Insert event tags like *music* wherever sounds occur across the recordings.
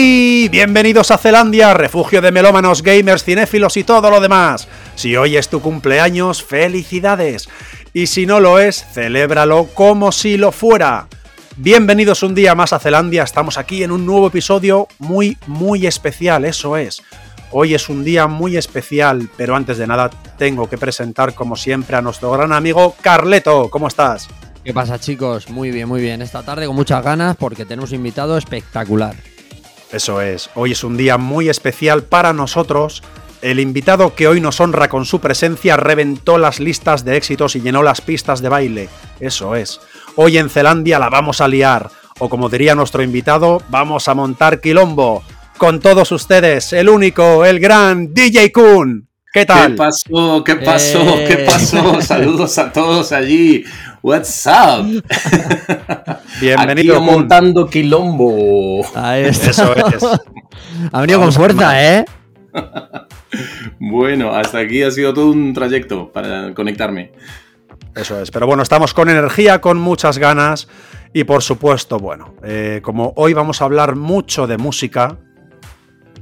¡Hey! Bienvenidos a Zelandia, refugio de melómanos, gamers, cinéfilos y todo lo demás. Si hoy es tu cumpleaños, felicidades. Y si no lo es, celébralo como si lo fuera. Bienvenidos un día más a Zelandia, estamos aquí en un nuevo episodio muy, muy especial, eso es. Hoy es un día muy especial, pero antes de nada tengo que presentar como siempre a nuestro gran amigo Carleto, ¿cómo estás? ¿Qué pasa chicos? Muy bien, muy bien. Esta tarde con muchas ganas porque tenemos un invitado espectacular. Eso es, hoy es un día muy especial para nosotros. El invitado que hoy nos honra con su presencia reventó las listas de éxitos y llenó las pistas de baile. Eso es. Hoy en Zelandia la vamos a liar. O como diría nuestro invitado, vamos a montar quilombo. Con todos ustedes, el único, el gran DJ Kun. ¿Qué tal? ¿Qué pasó? ¿Qué pasó? ¿Qué Eh. pasó? Saludos a todos allí. What's up? *laughs* Bienvenido, Aquí montando quilombo. Ahí está. Eso es. *laughs* Ha venido con Vamos fuerza, ¿eh? *laughs* Bueno, hasta aquí ha sido todo un trayecto para conectarme. Eso es. Pero bueno, estamos con energía, con muchas ganas. Y por supuesto, bueno, eh, como hoy vamos a hablar mucho de música,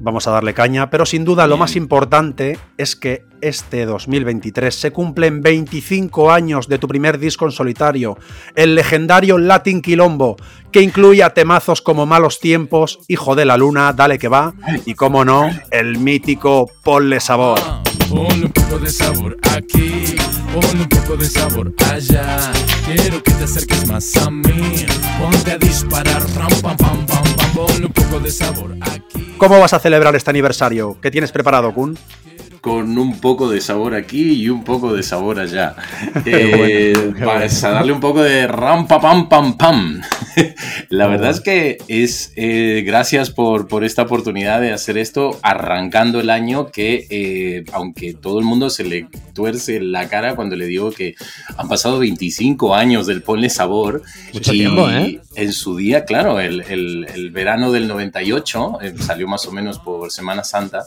vamos a darle caña, pero sin duda lo Bien. más importante es que este 2023 se cumplen 25 años de tu primer disco en solitario, el legendario Latin Quilombo, que incluía temazos como Malos Tiempos, Hijo de la Luna, Dale que va, y como no, el mítico Ponle Sabor. Ponle un poco de sabor aquí, ponle un poco de sabor allá. Quiero que te acerques más a mí. Ponte a disparar, ram, pam, pam, pam, pam. Ponle un poco de sabor aquí. ¿Cómo vas a celebrar este aniversario? ¿Qué tienes preparado, Kun? Con un poco de sabor aquí y un poco de sabor allá. *laughs* Eh, vas a darle un poco de ram, pa, pam, pam, pam. *laughs* La verdad es que es eh, gracias por, por esta oportunidad de hacer esto arrancando el año que eh, aunque todo el mundo se le tuerce la cara cuando le digo que han pasado 25 años del Ponle Sabor Mucho y tiempo, ¿eh? en su día, claro, el, el- el verano del 98 eh, salió más o menos por Semana Santa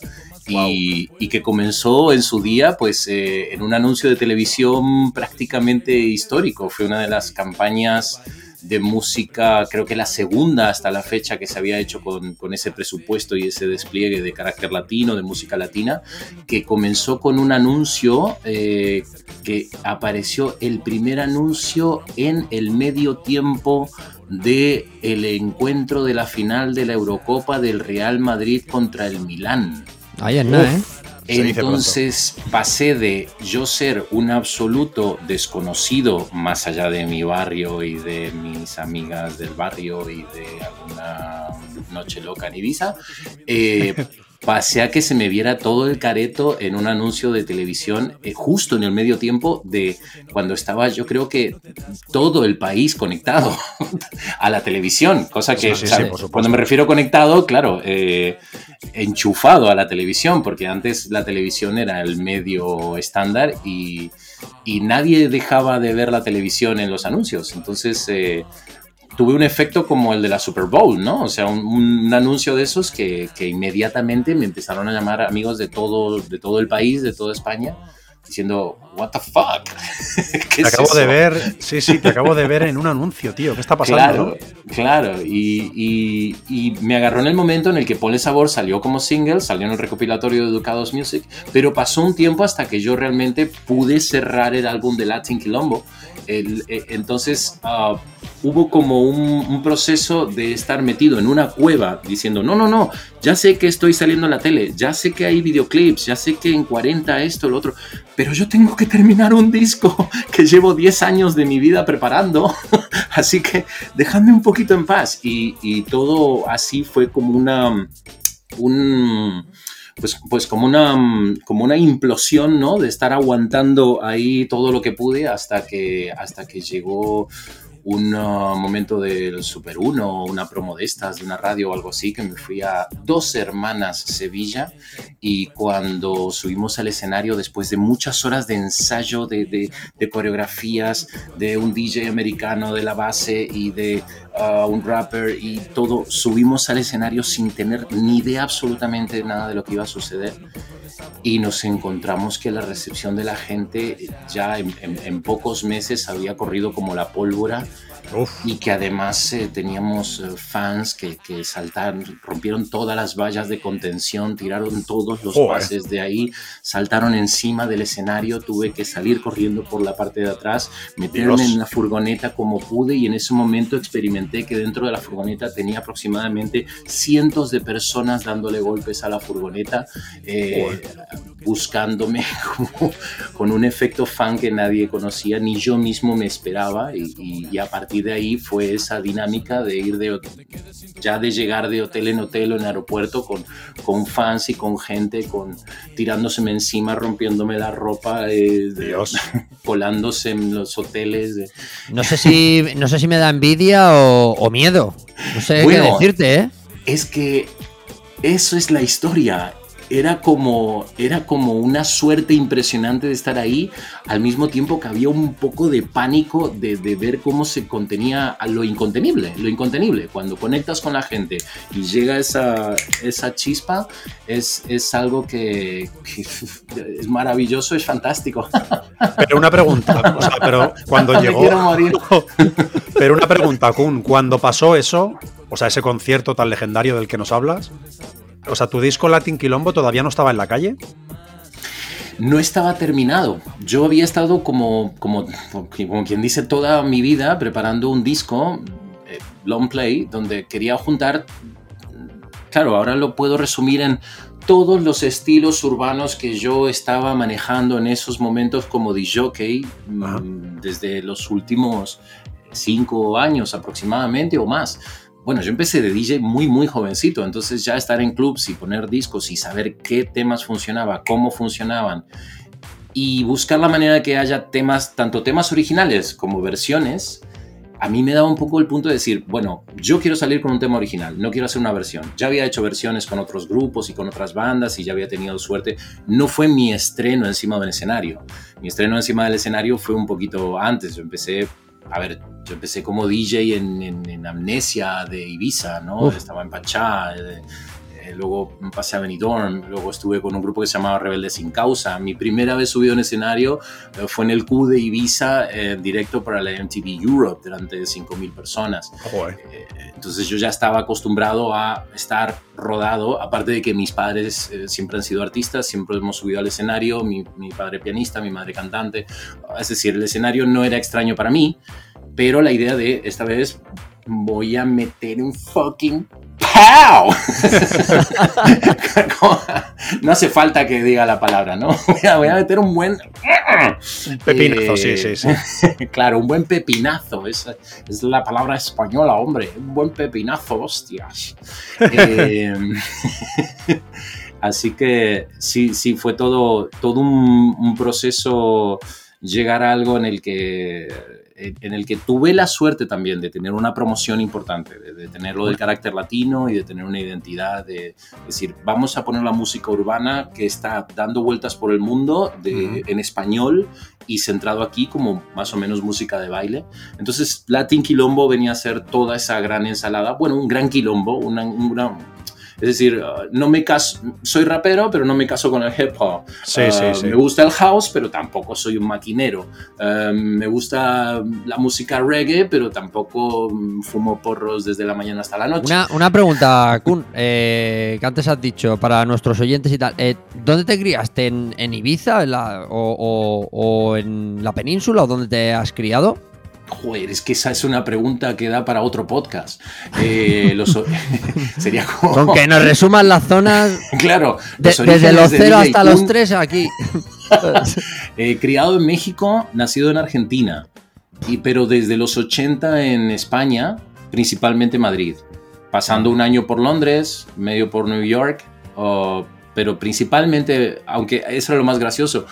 y, que comenzó en su día pues eh, en un anuncio de televisión prácticamente histórico. Fue una de las campañas de música, creo que la segunda hasta la fecha que se había hecho con, con ese presupuesto y ese despliegue de carácter latino, de música latina, que comenzó con un anuncio eh, que apareció el primer anuncio en el medio tiempo de el encuentro de la final de la Eurocopa del Real Madrid contra el Milán. Ahí es nada, ¿eh? Entonces pasé de yo ser un absoluto desconocido más allá de mi barrio y de mis amigas del barrio y de alguna noche loca en Ibiza, eh, *laughs* pasé a que se me viera todo el careto en un anuncio de televisión eh, justo en el medio tiempo de cuando estaba yo creo que todo el país conectado *laughs* a la televisión, cosa que Sí, sí, sí, ¿sabes? por supuesto. cuando me refiero conectado, claro, eh, enchufado a la televisión, porque antes la televisión era el medio estándar y, y nadie dejaba de ver la televisión en los anuncios. Entonces eh, tuve un efecto como el de la Super Bowl, ¿no? O sea, un, un anuncio de esos que, que inmediatamente me empezaron a llamar amigos de todo, de todo el país, de toda España, diciendo, ¿What the fuck? *laughs* ¿Qué Te es acabo de eso?". ver, sí, sí, te acabo de ver en un anuncio, tío. ¿Qué está pasando? Claro, claro. Y, y- y me agarró en el momento en el que Ponle Sabor salió como single, salió en el recopilatorio de Educados Music, pero pasó un tiempo hasta que yo realmente pude cerrar el álbum de Latin Quilombo. El- eh, entonces ah, hubo como un, un proceso de estar metido en una cueva diciendo, no, no, no, ya sé que estoy saliendo en la tele, ya sé que hay videoclips, ya sé que en 40 esto, lo otro, pero yo tengo que terminar un disco que llevo 10 años de mi vida preparando. *laughs* Así que dejadme un poquito en paz. Y, y todo así fue como una. Un, pues, pues como una como una implosión, ¿no? De estar aguantando ahí todo lo que pude hasta que hasta que llegó un uh, momento del Super 1 una promo de estas, de una radio o algo así, que me fui a Dos Hermanas Sevilla y cuando subimos al escenario después de muchas horas de ensayo, de, de, de coreografías, de un DJ americano de la base y de uh, un rapper y todo, subimos al escenario sin tener ni idea absolutamente de nada de lo que iba a suceder. Y nos encontramos que la recepción de la gente ya en, pocos meses había corrido como la pólvora Uf. y que además eh, teníamos eh, fans que, que saltaron, rompieron todas las vallas de contención, tiraron todos los Joder. pases de ahí, saltaron encima del escenario, tuve que salir corriendo por la parte de atrás, meterme Dios. en la furgoneta como pude y en ese momento experimenté que dentro de la furgoneta tenía aproximadamente cientos de personas dándole golpes a la furgoneta, eh, buscándome *laughs* como- con un efecto fan que nadie conocía, ni yo mismo me esperaba y, y- y a partir de ahí fue esa dinámica de ir de ya de llegar de hotel en hotel o en aeropuerto con, con fans y con gente con tirándoseme encima, rompiéndome la ropa, eh, de- Dios. *laughs* colándose en los hoteles. de- No sé si, no sé si me da envidia o, o miedo. No sé Bueno. qué decirte, ¿eh? es que eso es la historia. Era como, era como una suerte impresionante de estar ahí, al mismo tiempo que había un poco de pánico de, de ver cómo se contenía lo incontenible, lo incontenible. Cuando conectas con la gente y llega esa, esa chispa, es, es algo que, que *laughs* es maravilloso, es fantástico. Pero una pregunta, o sea, pero cuando *laughs* Me llegó. morir. *laughs* Pero una pregunta, Kun, cuando pasó eso, o sea, ese concierto tan legendario del que nos hablas, o sea, tu disco Latin Quilombo todavía no estaba en la calle. no estaba terminado. Yo había estado como, como, como quien dice toda mi vida preparando un disco, eh, long play, donde quería juntar, claro, ahora lo puedo resumir en todos los estilos urbanos que yo estaba manejando en esos momentos como DJ, mm, desde los últimos cinco años aproximadamente o más. Bueno, yo empecé de DJ muy, muy jovencito, entonces ya estar en clubs y poner discos y saber qué temas funcionaba, cómo funcionaban y buscar la manera de que haya temas, tanto temas originales como versiones, a mí me daba un poco el punto de decir, bueno, yo quiero salir con un tema original, no quiero hacer una versión. Ya había hecho versiones con otros grupos y con otras bandas y ya había tenido suerte. No fue mi estreno encima del escenario. Mi estreno encima del escenario fue un poquito antes. Yo empecé, a ver, yo empecé como DJ en, en- en Amnesia de Ibiza, ¿no? Uf. Estaba en Pachá. Eh, luego pasé a Benidorm, luego estuve con un grupo que se llamaba Rebelde Sin Causa. Mi primera vez subido en escenario eh, fue en el Q de Ibiza, eh, directo para la MTV Europe, delante de 5.000 personas. Eh, Entonces yo ya estaba acostumbrado a estar rodado, aparte de que mis padres siempre han sido artistas, siempre hemos subido al escenario, mi, mi padre pianista, mi madre cantante, es decir, el escenario no era extraño para mí, pero la idea de esta vez voy a meter un fucking *laughs* No hace falta que diga la palabra, ¿no? *laughs* Voy a, voy a meter un buen... Pepinazo, Eh, sí, sí, sí. *laughs* claro, un buen pepinazo, esa es la palabra española, hombre, un buen pepinazo, hostias. Eh, así que sí, sí, fue todo, todo un, un proceso llegar a algo en el que en el que tuve la suerte también de tener una promoción importante, de, de tenerlo del carácter latino y de tener una identidad, de decir, vamos a poner la música urbana que está dando vueltas por el mundo de, en español y centrado aquí como más o menos música de baile. Entonces, Latin Quilombo venía a ser toda esa gran ensalada, bueno, un gran quilombo, una, un gran- es decir, uh, no me caso, soy rapero, pero no me caso con el hip hop. Sí, sí, Uh, sí. Me gusta el house, pero tampoco soy un maquinero. Uh, me gusta la música reggae, pero tampoco mm, fumo porros desde la mañana hasta la noche. Una, una pregunta, Kun, eh, que antes has dicho para nuestros oyentes y tal. eh, ¿Dónde te criaste? ¿En, en Ibiza en la- o, o- o en la península? ¿O dónde te has criado? Joder, es que esa es una pregunta que da para otro podcast. Eh, los *laughs* sería como... Con que nos resuman las zonas *laughs* Claro, de- desde los de 0 DJ hasta los Kun, 3 aquí. *laughs* eh, criado en México, nacido en Argentina, y, pero desde los 80 en España, principalmente Madrid, pasando un año por Londres, medio por New York, oh, pero principalmente, aunque eso era lo más gracioso,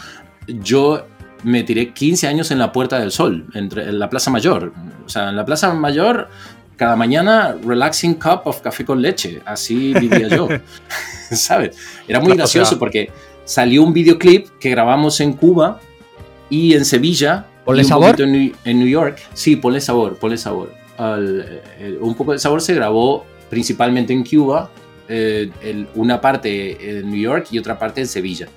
yo me tiré 15 años en la Puerta del Sol, entre, en la Plaza Mayor. O sea, en la Plaza Mayor, cada mañana, relaxing cup of café con leche. Así vivía yo. *laughs* ¿Sabes? Era muy o gracioso sea- porque salió un videoclip que grabamos en Cuba y en Sevilla. ¿Ponle y un sabor? En, New- en New York. Sí, ponle sabor, ponle sabor. Al- eh, un poco de sabor se grabó principalmente en Cuba, eh, el- una parte en New York y otra parte en Sevilla.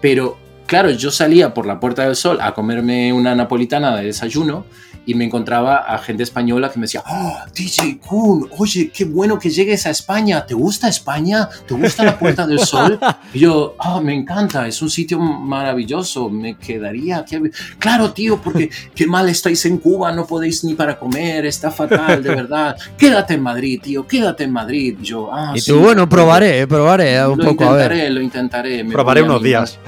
Pero claro, yo salía por la Puerta del Sol a comerme una napolitana de desayuno y me encontraba a gente española que me decía, oh, DJ Kun, oye, qué bueno que llegues a España, ¿te gusta España? ¿Te gusta la Puerta del Sol? *laughs* Y yo, oh, me encanta, es un sitio maravilloso, me quedaría aquí. Claro, tío, porque *laughs* qué mal estáis en Cuba, no podéis ni para comer, está fatal, de verdad. Quédate en Madrid, tío, quédate en Madrid. Yo, ah, Y sí, tú, bueno, probaré, probaré un lo poco, a intentaré, ver. lo intentaré. Me Probaré a unos mi días.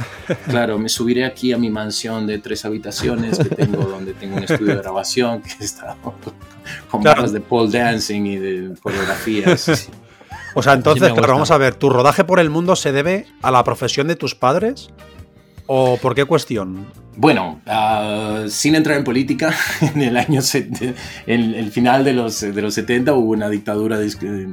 Claro, me subiré aquí a mi mansión de tres habitaciones que tengo, donde tengo un estudio de grabación que *laughs* está con Claro. de pole dancing y de coreografías. *laughs* O sea, entonces, Sí claro, vamos a ver, ¿tu rodaje por el mundo se debe a la profesión de tus padres? ¿O por qué cuestión? Bueno, ah, sin entrar en política, *laughs* en el año, en el final de los, de los 70 hubo una dictadura. de-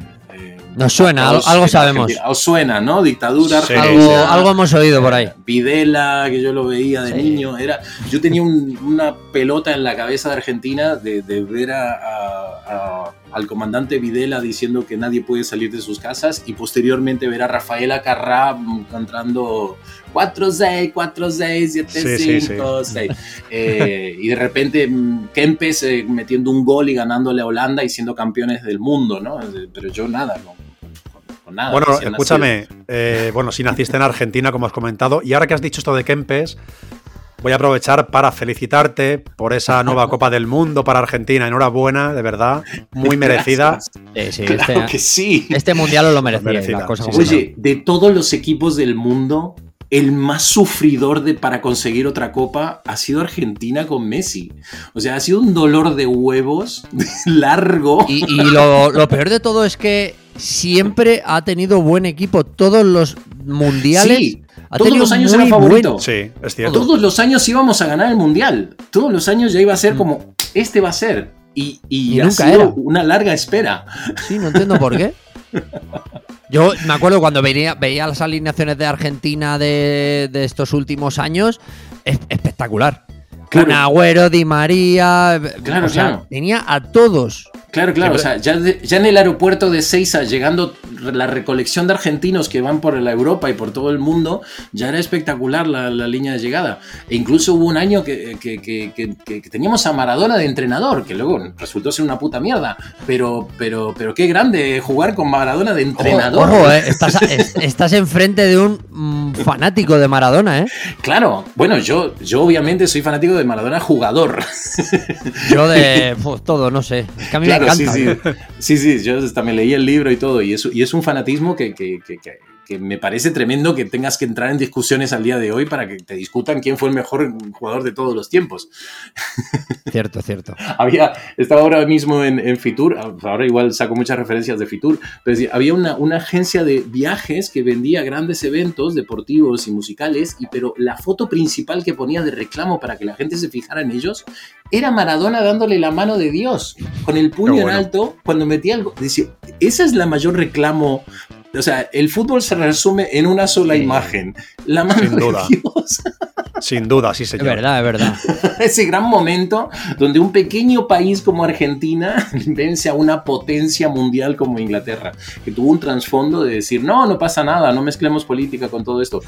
Nos suena, algo sabemos. Argentina. Os suena, ¿no? Dictadura Sí. argentina. Algo, algo hemos oído por ahí. Videla, que yo lo veía de Sí. niño, era, yo tenía un- una pelota en la cabeza de Argentina de, de ver a- a- a- al comandante Videla diciendo que nadie puede salir de sus casas y posteriormente ver a Rafaela Carrá cantando 4-6, 4-6, Sí, sí, 7-5, 6. Eh, y de repente mm, Kempes eh, metiendo un gol y ganándole a Holanda y siendo campeones del mundo, ¿no? Eh, Pero yo nada, no. Con nada, Bueno, escúchame, eh, bueno, si naciste en Argentina, como has comentado, y ahora que has dicho esto de Kempes, voy a aprovechar para felicitarte por esa nueva *laughs* Copa del Mundo para Argentina. Enhorabuena, de verdad, muy merecida. Sí, sí, Claro este, que sí. este mundial os lo merecía. Merecida, sí, sí. son. Oye, de todos los equipos del mundo, el más sufridor de, para conseguir otra copa ha sido Argentina con Messi. O sea, ha sido un dolor de huevos *laughs* largo. Y, y lo, lo peor de todo es que siempre ha tenido buen equipo. Todos los mundiales. Sí, ha todos los años era favorito. buen- Sí, es cierto. Todos los años íbamos a ganar el mundial. Todos los años ya iba a ser como, este va a ser. Y, y Y ha nunca sido era. una larga espera. Sí, no entiendo por qué. *laughs* Yo me acuerdo cuando veía, veía las alineaciones de Argentina de, de estos últimos años, es espectacular. Claro. Kun Agüero, Di María, Claro, o sea, claro. tenía a todos. Claro, claro. O sea, ya, de- ya en el aeropuerto de Seiza, llegando la recolección de argentinos que van por la Europa y por todo el mundo, ya era espectacular la, la línea de llegada. E incluso hubo un año que, que- que- que- teníamos a Maradona de entrenador, que luego resultó ser una puta mierda. Pero, pero, pero qué grande jugar con Maradona de entrenador. Ojo, eh, estás, *laughs* es- estás enfrente de un mm, fanático de Maradona, ¿eh? Claro, bueno, yo, yo obviamente soy fanático de Maradona jugador. Yo de *laughs* todo, no sé. Es que a mí Claro, me encanta. sí. Sí, sí, yo me leí el libro y todo, y es, y es un fanatismo que, que- que- que- que me parece tremendo que tengas que entrar en discusiones al día de hoy para que te discutan quién fue el mejor jugador de todos los tiempos. *laughs* Cierto, cierto. Había, estaba ahora mismo en, en Fitur, ahora igual saco muchas referencias de Fitur, pero había una, una agencia de viajes que vendía grandes eventos deportivos y musicales, y, pero la foto principal que ponía de reclamo para que la gente se fijara en ellos era Maradona dándole la mano de Dios, con el puño Qué en bueno. alto, cuando metía algo. Decía, esa es la mayor reclamo. O sea, el fútbol se resume en una sola imagen. La mano de. Dios. Sin duda, sí, Es señor. verdad, es verdad. *laughs* ese gran momento donde un pequeño país como Argentina *laughs* vence a una potencia mundial como Inglaterra, que tuvo un trasfondo de decir, no, no pasa nada, no mezclemos política con todo esto.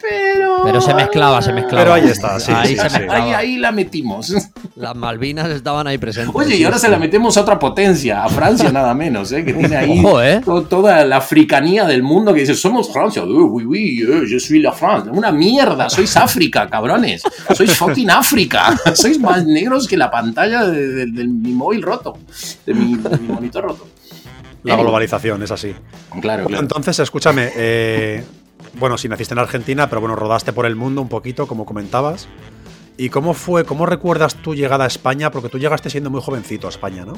Pero... Pero se mezclaba, se mezclaba. Pero ahí está, sí, Ahí sí, se sí. mezclaba. Ahí, ahí la metimos. *laughs* Las Malvinas estaban ahí presentes. Oye, y ahora se la metemos a otra potencia, a Francia nada menos, ¿eh? que tiene ahí Ojo, ¿eh? to- toda la africanía del mundo que dice, somos Francia, Eh, oui, oui, eh, je suis la France. Una mierda, sois África, cabrones. Sois fucking África. *laughs* Sois más negros que la pantalla de, de- de mi móvil roto, de mi, de mi monitor roto. La globalización es así. Claro, claro. entonces, escúchame. eh, bueno, si naciste en Argentina, pero bueno, rodaste por el mundo un poquito, como comentabas. ¿Y cómo fue, cómo recuerdas tu llegada a España? Porque tú llegaste siendo muy jovencito a España, ¿no?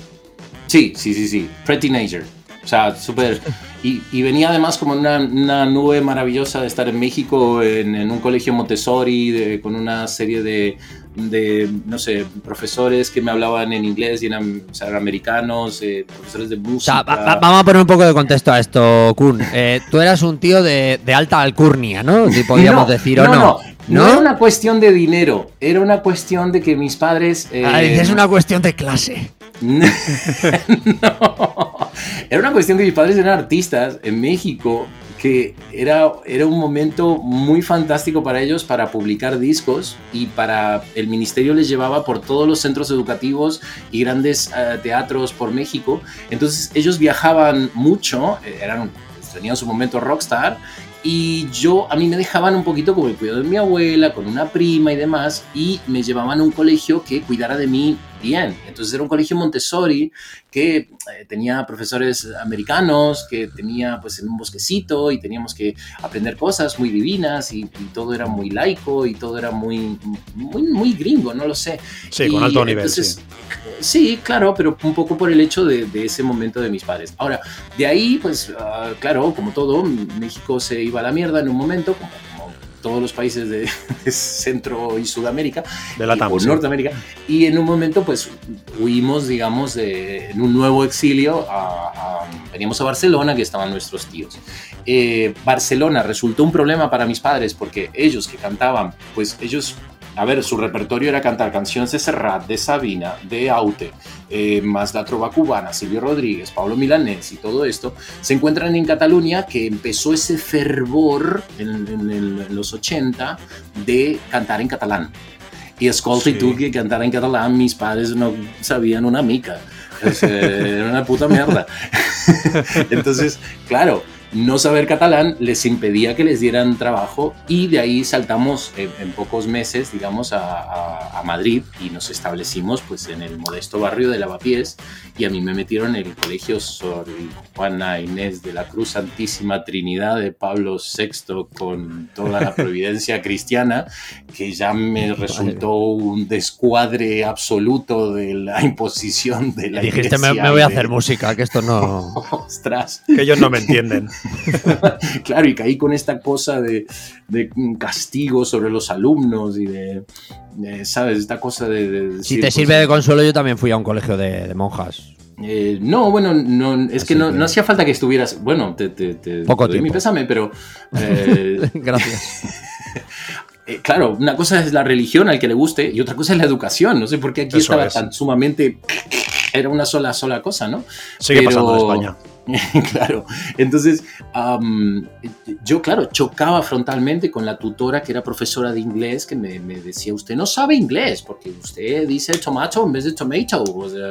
Sí, sí, sí, sí. Pre-teenager. O sea, súper. Y, y venía además como una, una nube maravillosa de estar en México, en, en un colegio Montessori, de- con una serie de, de, no sé, profesores que me hablaban en inglés y eran o sea, americanos, eh, profesores de O música. sea, va- va- vamos a poner un poco de contexto a esto, Kun. Eh, tú eras un tío de, de alta alcurnia, ¿no? Si podríamos No, decir, ¿o no? No, no era una cuestión de dinero, era una cuestión de que mis padres... eh, Ah, es una cuestión de clase. *laughs* no. Era una cuestión que mis padres eran artistas en México, que era, era un momento muy fantástico para ellos para publicar discos y para el ministerio les llevaba por todos los centros educativos y grandes eh, teatros por México. Entonces ellos viajaban mucho, eh, eran, tenían su momento rockstar y yo, a mí me dejaban un poquito como el cuidado de mi abuela, con una prima y demás, y me llevaban a un colegio que cuidara de mí bien. Entonces era un colegio Montessori que eh, tenía profesores americanos, que tenía pues en un bosquecito y teníamos que aprender cosas muy divinas y, y todo era muy laico y todo era muy, muy, muy gringo, no lo sé. Sí, con alto nivel. entonces, sí. Sí, claro, pero un poco por el hecho de, de ese momento de mis padres. Ahora, de ahí, pues, ah, claro, como todo, México se iba a la mierda en un momento, como todos los países de, *laughs* de Centro y Sudamérica, De la y- TAM, o sí. Norteamérica, y en un momento, pues, huimos, digamos, de, en un nuevo exilio, a- a- veníamos a Barcelona, que estaban nuestros tíos. Eh, Barcelona resultó un problema para mis padres, porque ellos que cantaban, pues ellos a ver, su repertorio era cantar canciones de Serrat, de Sabina, de Aute, eh, más la trova cubana, Silvio Rodríguez, Pablo Milanés y todo esto, se encuentran en Cataluña que empezó ese fervor en, en en los 80 de cantar en catalán. Y escolta y Sí. tú que cantar en catalán, mis padres no sabían una mica. Era una puta mierda. *laughs* Entonces, claro, no saber catalán les impedía que les dieran trabajo y de ahí saltamos en, en pocos meses, digamos, a, a- a Madrid y nos establecimos pues en el modesto barrio de Lavapiés y a mí me metieron en el colegio Sor Juana Inés de la Cruz Santísima Trinidad de Pablo VI con toda la *laughs* providencia cristiana que ya me resultó un descuadre absoluto de la *laughs* imposición de la Dijiste, me, iglesia me voy a de- hacer música, que esto no. *laughs* Ostras, Que ellos no me entienden. *laughs* claro, y caí con esta cosa de, de castigo sobre los alumnos y de, de, ¿sabes? Esta cosa de... de Si te pues, sirve de consuelo, yo también fui a un colegio de, de monjas. eh, no, bueno, no, es que Así no, que- no hacía falta que estuvieras... Bueno, te, te, te- Poco te doy mi pésame, pero... eh, Gracias. Eh, claro, una cosa es la religión al que le guste y otra cosa es la educación. No sé por qué aquí Eso estaba es. tan sumamente... Era una sola, sola cosa, ¿no? Sigue Pero- pasando en España. *laughs* claro, entonces am, yo, claro, chocaba frontalmente con la tutora que era profesora de inglés que me, me decía, usted no sabe inglés porque usted dice tomato en vez de tomato. O sea,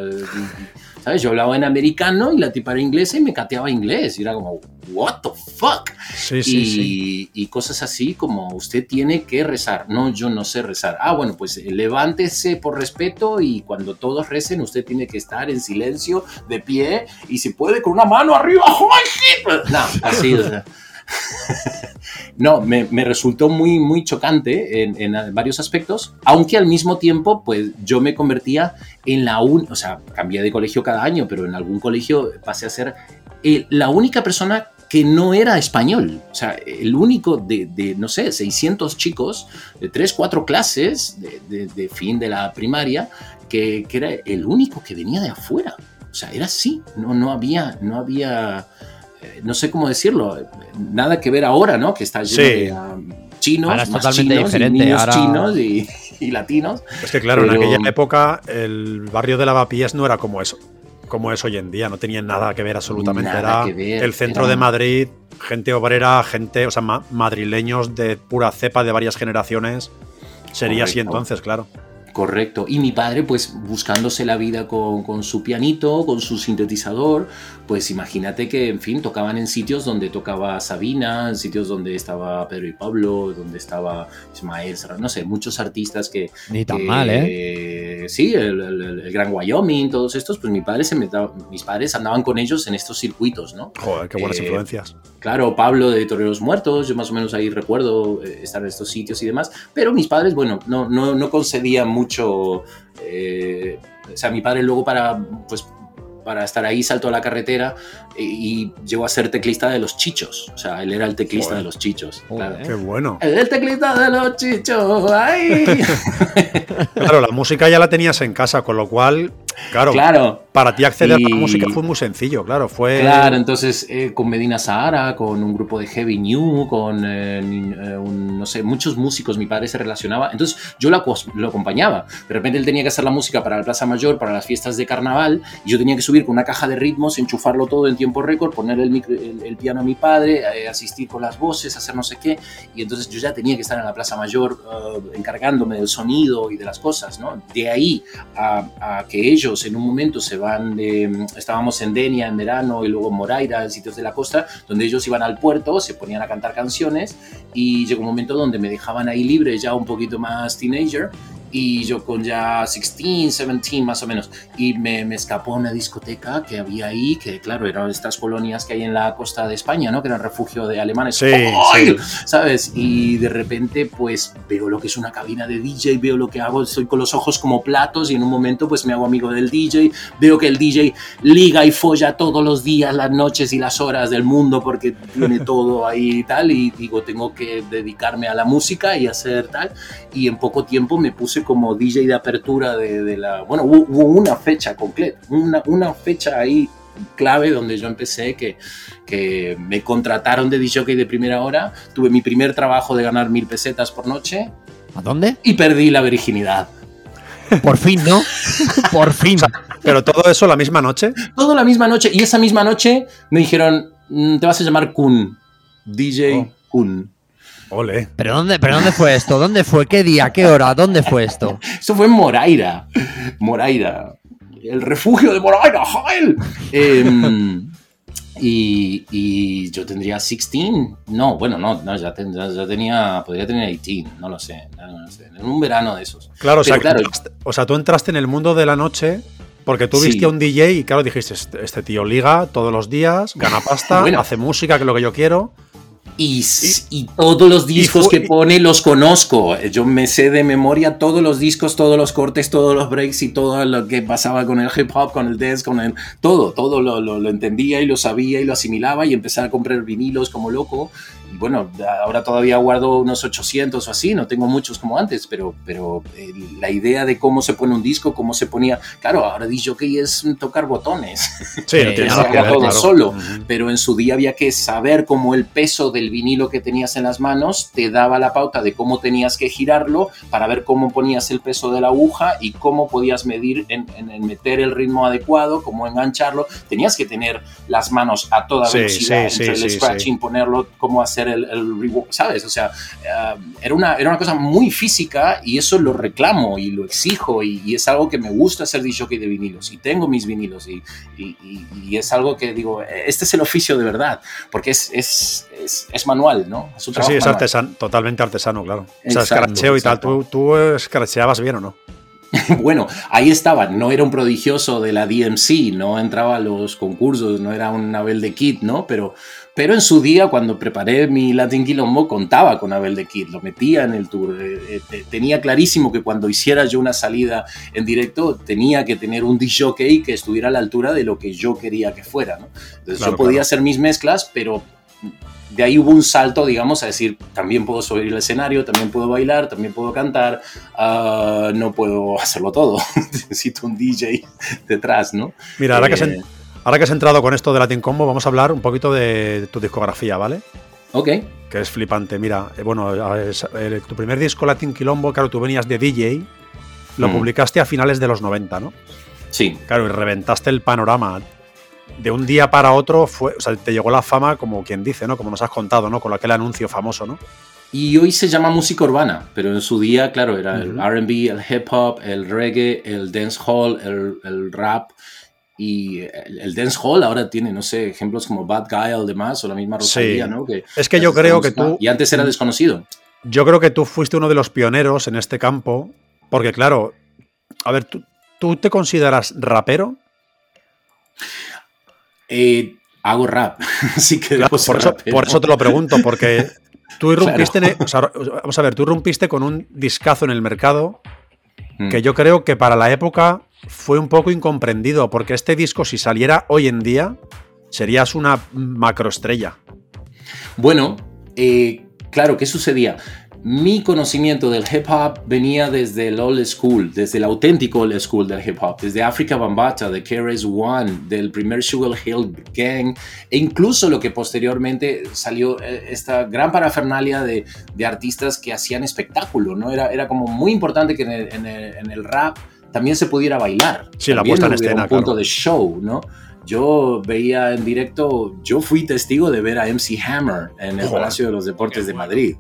¿sabes? Yo hablaba en americano y la tipa era inglesa y me cateaba inglés y era como, what the fuck? Sí, sí, y, sí. y cosas así como usted tiene que rezar. No, yo no sé rezar. Ah, bueno, pues eh, levántese por respeto y cuando todos recen usted tiene que estar en silencio, de pie y si puede con una mano arriba. *laughs* ¡Joder! No, así. o sea. *laughs* No, me, me resultó muy, muy chocante en, en varios aspectos, aunque al mismo tiempo, pues yo me convertía en la única, o sea, cambié de colegio cada año, pero en algún colegio pasé a ser eh, la única persona que no era español. O sea, el único de, de, no sé, 600 chicos de 3, 4 clases de, de, de fin de la primaria, que, que, era el único que venía de afuera. O sea, era así. No, no había, no había, no sé cómo decirlo, nada que ver ahora, ¿no? Que está lleno Sí. de um, chinos, Ahora es más totalmente chinos, y diferente, niños ahora- chinos y, *laughs* y latinos. Es que claro, en aquella época el barrio de Lavapiés no era como eso, como es hoy en día, no tenía nada que ver absolutamente. Nada era que ver, el centro era- de Madrid, gente obrera, gente, o sea, ma- madrileños de pura cepa de varias generaciones. Sería así entonces, claro. Correcto. Y mi padre, pues buscándose la vida con, con su pianito, con su sintetizador, pues imagínate que, en fin, tocaban en sitios donde tocaba Sabina, en sitios donde estaba Pedro y Pablo, donde estaba Ismael no sé, muchos artistas que... Ni tan que- mal, ¿eh? Sí, el, el- el Gran Wyoming, todos estos, pues mi padre se metaba- mis padres andaban con ellos en estos circuitos, ¿no? Joder, qué buenas Eh, influencias. Claro, Pablo de Toreros Muertos, yo más o menos ahí recuerdo eh, estar en estos sitios y demás, pero mis padres, bueno, no, no, no concedían mucho, eh, o sea, mi padre luego para, pues, para estar ahí saltó a la carretera y, y llegó a ser teclista de los chichos, o sea, él era el teclista Joder. de los chichos. Joder. claro. Qué bueno. El, el teclista de los chichos, ¡ay! *laughs* Claro, la música ya la tenías en casa, con lo cual Claro, Claro. para ti acceder a Y- la música fue muy sencillo, claro. Fue. Claro, entonces eh, con Medina Sahara, con un grupo de Heavy New, con, eh, eh, un- no sé, muchos músicos, mi padre se relacionaba. Entonces yo lo, lo acompañaba. De repente él tenía que hacer la música para la Plaza Mayor, para las fiestas de carnaval, y yo tenía que subir con una caja de ritmos, enchufarlo todo en tiempo récord, poner el, micro- el- el piano a mi padre, eh, asistir con las voces, hacer no sé qué. Y entonces yo ya tenía que estar en la Plaza Mayor eh, encargándome del sonido y de las cosas, ¿no? De ahí a, a que ellos en un momento se van de... Estábamos en Denia en verano y luego en Moraira, en sitios de la costa, donde ellos iban al puerto, se ponían a cantar canciones y llegó un momento donde me dejaban ahí libre, ya un poquito más teenager, y yo con ya 16, 17 más o menos, y me, me escapó a una discoteca que había ahí, que claro, eran estas colonias que hay en la costa de España, ¿no? Que eran refugio de alemanes. Sí, sí. ¿sabes? Y de repente, pues veo lo que es una cabina de DJ, veo lo que hago, estoy con los ojos como platos y en un momento, pues me hago amigo del DJ, veo que el DJ liga y folla todos los días, las noches y las horas del mundo porque tiene *laughs* todo ahí y tal, y digo, tengo que dedicarme a la música y hacer tal, y en poco tiempo me puse como DJ de apertura de, de la... Bueno, hubo, hubo una fecha completa, una, una fecha ahí clave donde yo empecé que, que me contrataron de DJ de primera hora, tuve mi primer trabajo de ganar mil pesetas por noche ¿A dónde? y perdí la virginidad. Por fin, ¿no? *laughs* Por fin. Pero todo eso la misma noche. Todo la misma noche y esa misma noche me dijeron, "Mm, te vas a llamar Kun, DJ Oh. Kun. Ole. ¿Pero dónde, ¿Pero dónde fue esto? ¿Dónde fue? ¿Qué día? ¿Qué hora? ¿Dónde fue esto? *laughs* Esto fue en Moraira. Moraira. El refugio de Moraira, Jael. Em, y, y yo tendría 16. No, bueno, no, no ya, ten- ya- ya tenía, podría tener 18, no lo sé. no, no lo sé. En un verano de esos. Claro, o sea, claro. o sea, tú entraste en el mundo de la noche porque tú Sí. viste a un DJ y claro, dijiste, este, este tío liga todos los días, gana *laughs* pasta, Bueno. hace música, que es lo que yo quiero. Y, y todos los discos que pone los conozco. Yo me sé de memoria todos los discos, todos los cortes, todos los breaks y todo lo que pasaba con el hip hop, con el dance, con el todo. Todo lo, lo- lo entendía y lo sabía y lo asimilaba y empecé a comprar vinilos como loco. Y bueno, ahora todavía guardo unos 800 o así, no tengo muchos como antes, pero, pero eh, la idea de cómo se pone un disco, cómo se ponía. Claro, ahora DJ es tocar botones Sí, no tiene se nada *laughs* que haga ver, todo claro. solo. Pero en su día había que saber cómo el peso del vinilo que tenías en las manos te daba la pauta de cómo tenías que girarlo para ver cómo ponías el peso de la aguja y cómo podías medir en, en- en meter el ritmo adecuado, cómo engancharlo. Tenías que tener las manos a toda Sí, velocidad sí, entre sí, el scratching, ponerlo, cómo hacer el, el rework, ¿sabes? O sea, eh, era, una, era una cosa muy física y eso lo reclamo y lo exijo y, y es algo que me gusta ser DJ de vinilos y tengo mis vinilos y, y, y- y es algo que digo, este es el oficio de verdad, porque es, es, es, es manual, ¿no? Es un Sí, trabajo sí, es artesano, totalmente artesano, claro. o sea, escracheo y tal. ¿Tú, tú escracheabas bien o no? *laughs* Bueno, ahí estaba, no era un prodigioso de la DMC, no entraba a los concursos, no era un Abel de Kid, ¿no? Pero, pero en su día, cuando preparé mi Latin Quilombo, contaba con Abel de Kid, lo metía en el tour. eh, eh, te- tenía clarísimo que cuando hiciera yo una salida en directo, tenía que tener un DJ que estuviera a la altura de lo que yo quería que fuera, ¿no? Entonces Claro, yo podía claro. hacer mis mezclas, pero de ahí hubo un salto, digamos, a decir, también puedo subir el escenario, también puedo bailar, también puedo cantar, ah, no puedo hacerlo todo, *laughs* necesito un DJ detrás, ¿no? Mira, ahora, que has, Eh, ahora que has entrado con esto de Latin Combo, vamos a hablar un poquito de tu discografía, ¿vale? Ok, Que es flipante. Mira, eh, bueno, es- eh, tu primer disco Latin Quilombo, claro, tú venías de DJ, lo Mm. publicaste a finales de los 90, ¿no? sí, Claro, y reventaste el panorama. De un día para otro, fue, o sea, te llegó la fama, como quien dice, ¿no? Como nos has contado, ¿no? Con aquel anuncio famoso, ¿no? y hoy se llama música urbana, pero en su día, claro, era el. RB, el hip hop, el reggae, el dancehall, el, el rap. Y el, el dancehall ahora tiene, no sé, ejemplos como Bad Guy o demás, o la misma Rosalía, Sí. ¿no? Que Es que yo creo que tú- Y antes era desconocido. Yo creo que tú fuiste uno de los pioneros en este campo, porque claro, a ver, ¿tú, tú te consideras rapero? Eh, hago rap, *laughs* así que Claro, por, eso, por eso te lo pregunto, porque *laughs* tú irrumpiste, en el- o sea, vamos a ver, tú irrumpiste con un discazo en el mercado Mm. que yo creo que para la época fue un poco incomprendido, porque este disco si saliera hoy en día serías una macroestrella. Bueno, eh, claro, ¿qué sucedía? Mi conocimiento del hip hop venía desde el old school, desde el auténtico old school del hip hop, desde Africa Bambata, de KRS One, del primer Sugar Hill Gang, e incluso lo que posteriormente salió eh, esta gran parafernalia de, de artistas que hacían espectáculo, ¿no? Era, era como muy importante que en el, en el, en el rap también se pudiera bailar. Sí, la puesta en escena, un punto claro. de show, ¿no? Yo veía en directo, yo fui testigo de ver a MC Hammer en el Palacio de los Deportes de Madrid.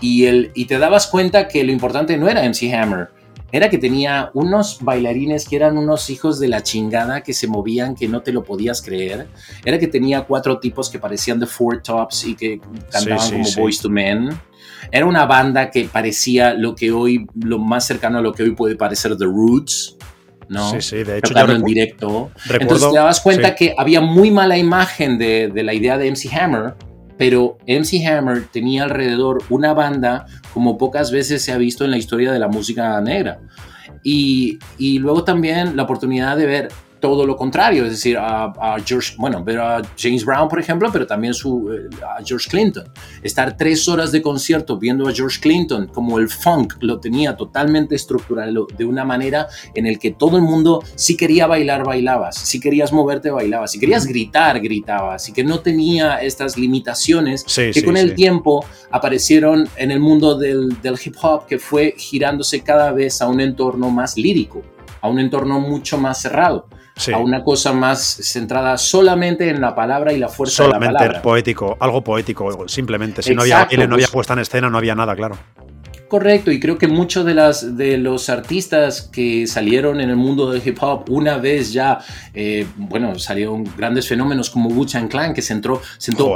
Y, el, y te dabas cuenta que lo importante no era MC Hammer, era que tenía unos bailarines que eran unos hijos de la chingada que se movían que no te lo podías creer. Era que tenía cuatro tipos que parecían The Four Tops y que cantaban sí, como sí. Boys to Men. Era una banda que parecía lo que hoy, lo más cercano a lo que hoy puede parecer The Roots. ¿no? Sí, sí, de hecho yo en directo. recuerdo- Entonces te dabas cuenta que había muy mala imagen de, de la idea de MC Hammer, pero MC Hammer tenía alrededor una banda como pocas veces se ha visto en la historia de la música negra. Y, y luego también la oportunidad de ver todo lo contrario, es decir, a, a George, bueno, ver a James Brown, por ejemplo, pero también su, eh, a George Clinton. Estar tres horas de concierto viendo a George Clinton como el funk lo tenía totalmente estructurado de una manera en el que todo el mundo, si quería bailar, bailabas, si querías moverte, bailabas, si querías gritar, gritabas, y que no tenía estas limitaciones Sí, que sí, con el sí. tiempo aparecieron en el mundo del, del hip hop que fue girándose cada vez a un entorno más lírico, a un entorno mucho más cerrado, Sí. a una cosa más centrada solamente en la palabra y la fuerza de la Solamente palabra. poético, algo poético, simplemente. Si no había baile, no había pues- puesta en escena, no había nada, claro. Correcto, y creo que muchos de, las, de los artistas que salieron en el mundo del hip hop, una vez ya, eh, bueno, salieron grandes fenómenos como Wu-Tang Clan, que sentó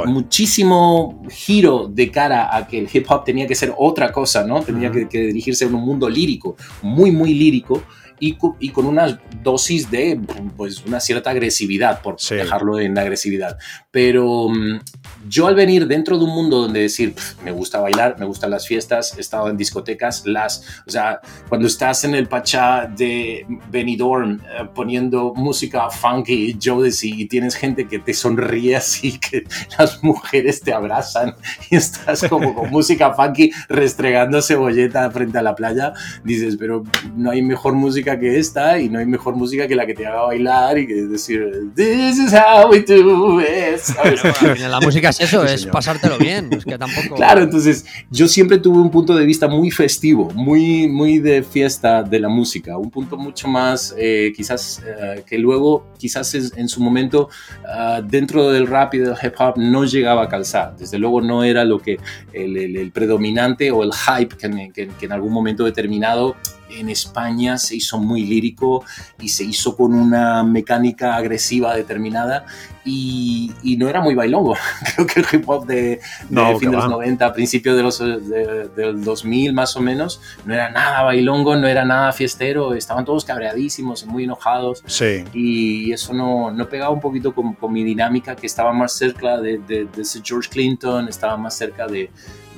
muchísimo giro de cara a que el hip hop tenía que ser otra cosa, ¿no? Tenía que, que dirigirse a un mundo lírico, muy, muy lírico. Y, y con una dosis de pues una cierta agresividad, por Sí. dejarlo en agresividad. Pero mm, yo al venir dentro de un mundo donde decir, "Pf, me gusta bailar, me gustan las fiestas, he estado en discotecas, las, o sea, cuando estás en el Pachá de Benidorm eh, poniendo música funky, Jodeci, y tienes gente que te sonríe así, *laughs* que las mujeres te abrazan *laughs* y estás como con *laughs* música funky restregando cebolleta frente a la playa, dices, pero no hay mejor música que esta y no hay mejor música que la que te haga bailar y que decir, this is how we do it, al final la música es eso, *laughs* Sí, es señor. pasártelo bien. Es que tampoco. Claro, entonces yo siempre tuve un punto de vista muy festivo, muy, muy de fiesta de la música, un punto mucho más eh, quizás eh, que luego quizás en, en su momento ah, dentro del rap y del hip hop no llegaba a calzar. Desde luego no era lo que el, el- el predominante o el hype que, que- que en algún momento determinado en España se hizo muy lírico y se hizo con una mecánica agresiva determinada y, y no era muy bailongo. *laughs* Creo que el hip hop de, de No, fin de los va. 90, a principios de los, de- del 2000 más o menos, no era nada bailongo, no era nada fiestero, estaban todos cabreadísimos, muy enojados Sí. y eso no, no pegaba un poquito con, con mi dinámica que estaba más cerca de, de, de ese George Clinton, estaba más cerca de...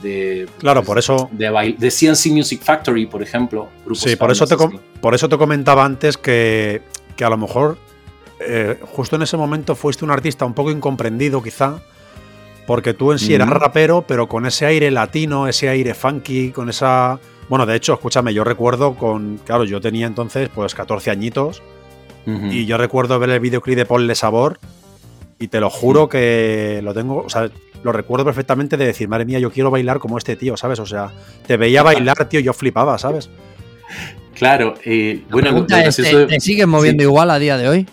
de Claro, pues, por eso- De, de CNC Music Factory, por ejemplo. Sí, por eso, te, por eso te comentaba antes que, que a lo mejor eh, justo en ese momento fuiste un artista un poco incomprendido quizá, porque tú en sí eras rapero, pero con ese aire latino, ese aire funky, con esa... Bueno, de hecho, escúchame, yo recuerdo con... Claro, yo tenía entonces pues 14 añitos y yo recuerdo ver el videoclip de Paul de Sabor y te lo juro que lo tengo, o sea, lo recuerdo perfectamente de decir, madre mía, yo quiero bailar como este tío, ¿sabes? O sea, te veía bailar, tío, yo flipaba, ¿sabes? Claro, eh, La bueno, lo pregunta es, ¿te, sigues moviendo sí. igual a día de hoy?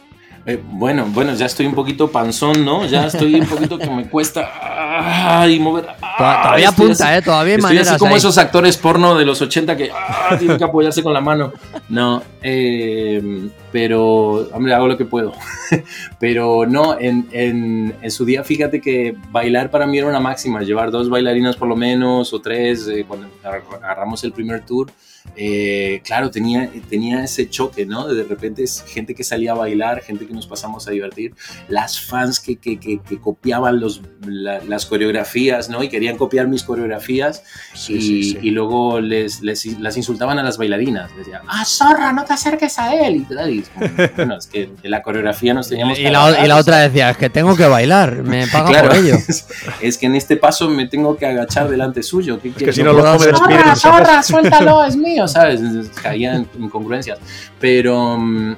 Eh, bueno, bueno, ya estoy un poquito panzón, ¿no? Ya estoy un poquito que me cuesta ay, mover. Toda- ah, Todavía estoy apunta, así- ¿eh? Todavía hay Estoy maneras así como ahí. esos actores porno de los 80 que ah, tienen que apoyarse con la mano. No, eh, pero, hombre, hago lo que puedo. *laughs* pero no, en, en- en su día, fíjate que bailar para mí era una máxima. Llevar dos bailarinas por lo menos o tres eh, cuando agar- agarramos el primer tour. Eh, claro, tenía, tenía ese choque, ¿no? De repente es gente que salía a bailar, gente que nos pasamos a divertir, las fans que, que, que- que copiaban los, la- las coreografías, ¿no? Y querían copiar mis coreografías Sí, y, sí, sí. y luego les, les- las insultaban a las bailarinas. Decían, ¡ah, zorra, no te acerques a él! Y, tal, y *laughs* bueno, es que en la coreografía nos teníamos Y que la, y la otra decía, es que tengo que bailar, me *laughs* pagan Claro, por ello. *laughs* es, es que en este paso me tengo que agachar delante suyo. ¿Qué Es que si No lo ¡Zorra, zorra, suéltalo, es mío! ¿Sabes? Entonces, Caían incongruencias. Pero mm,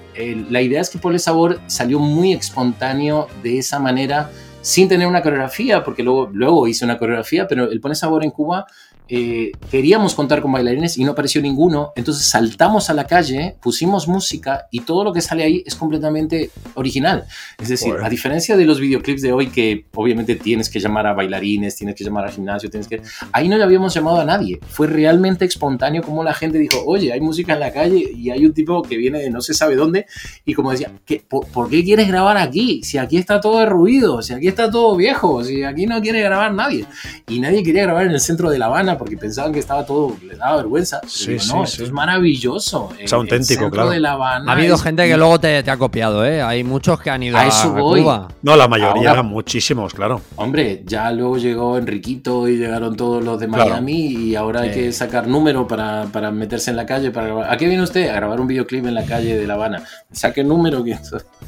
la idea es que Pole Sabor salió muy espontáneo de esa manera, sin tener una coreografía, porque luego, luego hice una coreografía, pero el Pole Sabor en Cuba eh, queríamos contar con bailarines y no apareció ninguno, entonces saltamos a la calle, pusimos música y todo lo que sale ahí es completamente original. Es decir, a diferencia de los videoclips de hoy que obviamente tienes que llamar a bailarines, tienes que llamar al gimnasio, tienes que... Ahí no le habíamos llamado a nadie, fue realmente espontáneo como la gente dijo, oye, hay música en la calle y hay un tipo que viene de no se sabe dónde y como decía, ¿qué, por, por qué quieres grabar aquí? Si aquí está todo derruido, si aquí está todo viejo, si aquí no quiere grabar nadie. Y nadie quería grabar en el centro de La Habana porque pensaban que estaba todo, les daba vergüenza. Pero Sí, digo, sí, no, sí. esto es maravilloso. Es auténtico, el claro. de La Habana Ha habido es- gente que luego te, te ha copiado, ¿eh? Hay muchos que han ido A eso a voy. Cuba. No, la mayoría, Ahora- muchísimos, claro. Hombre, ya luego llegó Enriquito y llegaron todos los de Claro. Miami y ahora hay Sí. que sacar número para, para meterse en la calle. Para grabar. ¿A qué viene usted? A grabar un videoclip en la calle de La Habana. Saque número. Que...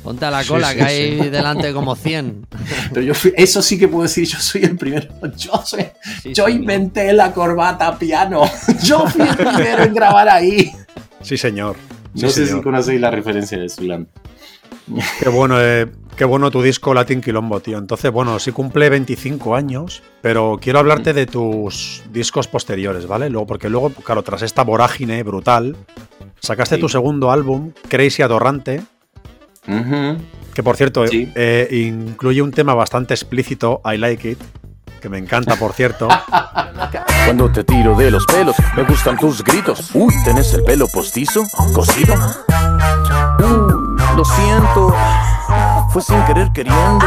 Ponte a la cola, sí, que hay delante como *laughs* 100. Pero yo fui- eso sí que puedo decir, yo soy el primero. Yo, soy, Sí, yo sí. inventé la corbata piano. *laughs* Yo fui el primero en grabar ahí. Sí, señor. Sí, no sé señor. si conocéis la referencia de Zulan. Qué bueno, eh, qué bueno tu disco Latin Quilombo, tío. Entonces, bueno, sí cumple 25 años, pero quiero hablarte de tus discos posteriores, ¿vale? Luego, porque luego, claro, tras esta vorágine brutal, sacaste Sí. tu segundo álbum, Crazy Adorrante, Ujú. que por cierto, Sí. eh, incluye un tema bastante explícito, I Like It, que me encanta, por cierto. *laughs* Cuando te tiro de los pelos, me gustan tus gritos. Uy, ¿tenés el pelo postizo? ¿Cosido? Uy, lo siento. Fue sin querer queriendo.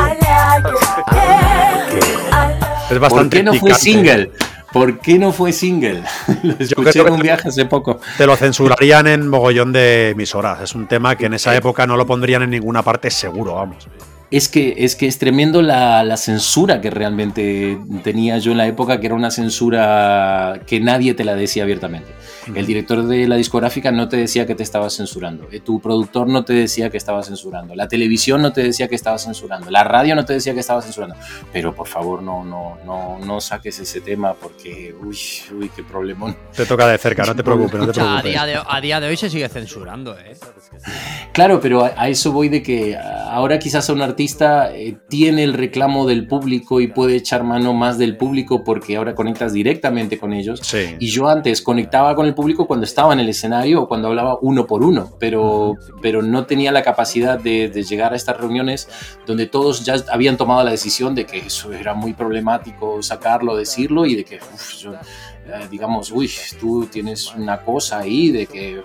Es ¿Por bastante qué no fue picante. single? ¿Por qué no fue single? *laughs* Lo escuché en un viaje hace poco. Te lo censurarían en mogollón de emisoras. Es un tema que en esa época no lo pondrían en ninguna parte seguro, vamos. Es que, es que es tremendo la, la censura que realmente tenía yo en la época, que era una censura que nadie te la decía abiertamente. El director de la discográfica no te decía que te estaba censurando, eh, tu productor no te decía que estaba censurando, la televisión no te decía que estaba censurando, la radio no te decía que estaba censurando. Pero por favor no, no, no, no saques ese tema porque, uy, uy, qué problemón. Te toca de cerca, no te preocupes, no te Escucha, a, preocupes. día de, a día de hoy se sigue censurando, ¿eh? Claro, pero a, a eso voy de que ahora quizás un artista eh, tiene el reclamo del público y puede echar mano más del público porque ahora conectas directamente con ellos. Sí. Y yo antes conectaba con el público cuando estaba en el escenario o cuando hablaba uno por uno, pero, pero no tenía la capacidad de, de llegar a estas reuniones donde todos ya habían tomado la decisión de que eso era muy problemático sacarlo, decirlo y de que, uf, yo, eh, digamos, uy, tú tienes una cosa ahí de que,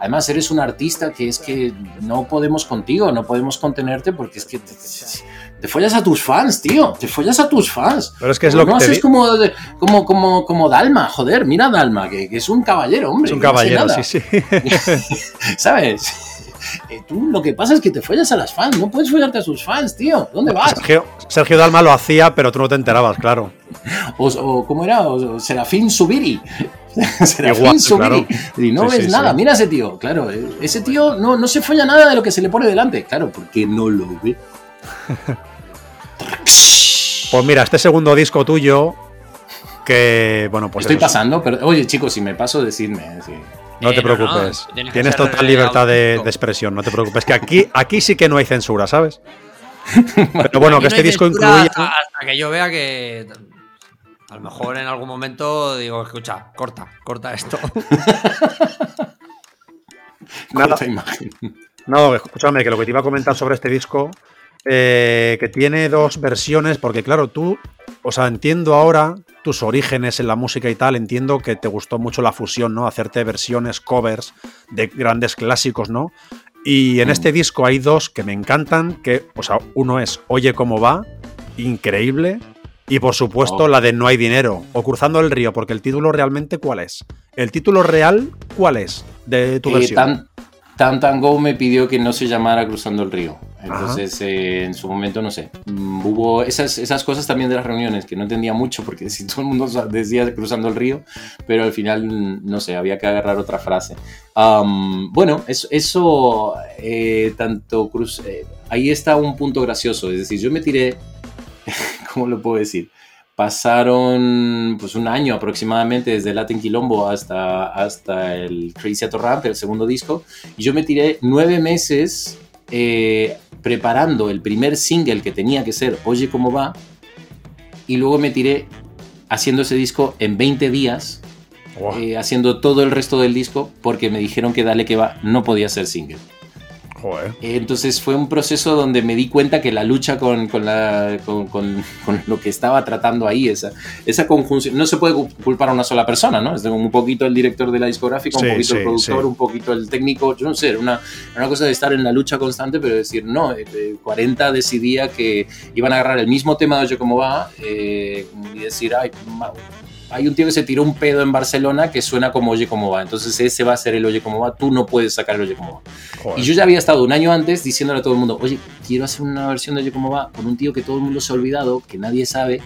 además eres un artista que es que no podemos contigo, no podemos contenerte porque es que te, te follas a tus fans, tío, te follas a tus fans. Pero es que es lo no que haces di- como, como, como, como Dalma, joder, mira a Dalma, que, que es un caballero, hombre. Es un no caballero, nada, sí, sí. *laughs* ¿Sabes? Eh, tú lo que pasa es que te follas a las fans, no puedes follarte a sus fans, tío. ¿Dónde vas? Sergio, Sergio Dalma lo hacía, pero tú no te enterabas, claro. O, o ¿cómo era? O, Serafín Subiri. *laughs* Serafín Igual, Subiri. claro. Y no Sí, ves sí, nada, sí. mira ese tío, claro. eh, Ese tío no, no se folla nada de lo que se le pone delante, claro, porque no lo ve. *laughs* Pues mira, este segundo disco tuyo, que, bueno, pues Estoy eso, pasando, pero oye chicos, si me paso, decidme. eh, sí. No te Eh, no, no, preocupes. tienes total libertad de, de expresión, no te preocupes. Que aquí, aquí sí que no hay censura, ¿sabes? *laughs* Pero bueno, que este disco incluye... Hasta, hasta que yo vea que. A lo mejor en algún momento digo, escucha, corta, corta esto. Nada. *laughs* Corta imagen. No, escúchame, que lo que te iba a comentar sobre este disco, eh, que tiene dos versiones, porque claro, tú, o sea, entiendo ahora tus orígenes en la música y tal, entiendo que te gustó mucho la fusión, ¿no? Hacerte versiones, covers de grandes clásicos, ¿no? Y en Mm. este disco hay dos que me encantan, que, o sea, uno es Oye cómo va, increíble, y por supuesto Oh. la de No hay dinero, o Cruzando el río, porque el título realmente, ¿cuál es? El título real, ¿cuál es de tu versión? Tan, Tan Tango me pidió que no se llamara Cruzando el Río. Entonces, eh, en su momento, no sé, mm, hubo esas, esas cosas también de las reuniones que no entendía mucho porque *laughs* si todo el mundo decía cruzando el río, pero al final, mm, no sé, había que agarrar otra frase. Bueno, eso, eso eh, tanto cruz, eh, ahí está un punto gracioso, es decir, yo me tiré, *laughs* ¿cómo lo puedo decir? Pasaron pues un año aproximadamente desde Latin Quilombo hasta, hasta el Crazy Ramp, el segundo disco, y yo me tiré nueve meses eh, preparando el primer single que tenía que ser Oye cómo va, y luego me tiré haciendo ese disco en 20 días, Buah, eh, haciendo todo el resto del disco, porque me dijeron que Dale que va no podía ser single. Joder. Eh, Entonces fue un proceso donde me di cuenta que la lucha con, con la, con, con- lo que estaba tratando ahí, esa, esa conjunción, no se puede cu- culpar a una sola persona, ¿no? Es como un poquito el director de la discográfica, Sí, un poquito sí, el productor, sí. un poquito el técnico, yo no sé, era una, una cosa de estar en la lucha constante, pero decir, no, eh, eh, 40 decidía que iban a agarrar el mismo tema de Oye Cómo Va eh, y decir, ay, hay un tío que se tiró un pedo en Barcelona que suena como Oye Cómo Va, entonces ese va a ser el Oye Cómo Va, tú no puedes sacar el Oye Cómo Va. joder. Y yo ya había estado un año antes diciéndole a todo el mundo, oye, quiero hacer una versión de Oye Cómo Va con un tío que todo el mundo se ha olvidado, que nadie sabe,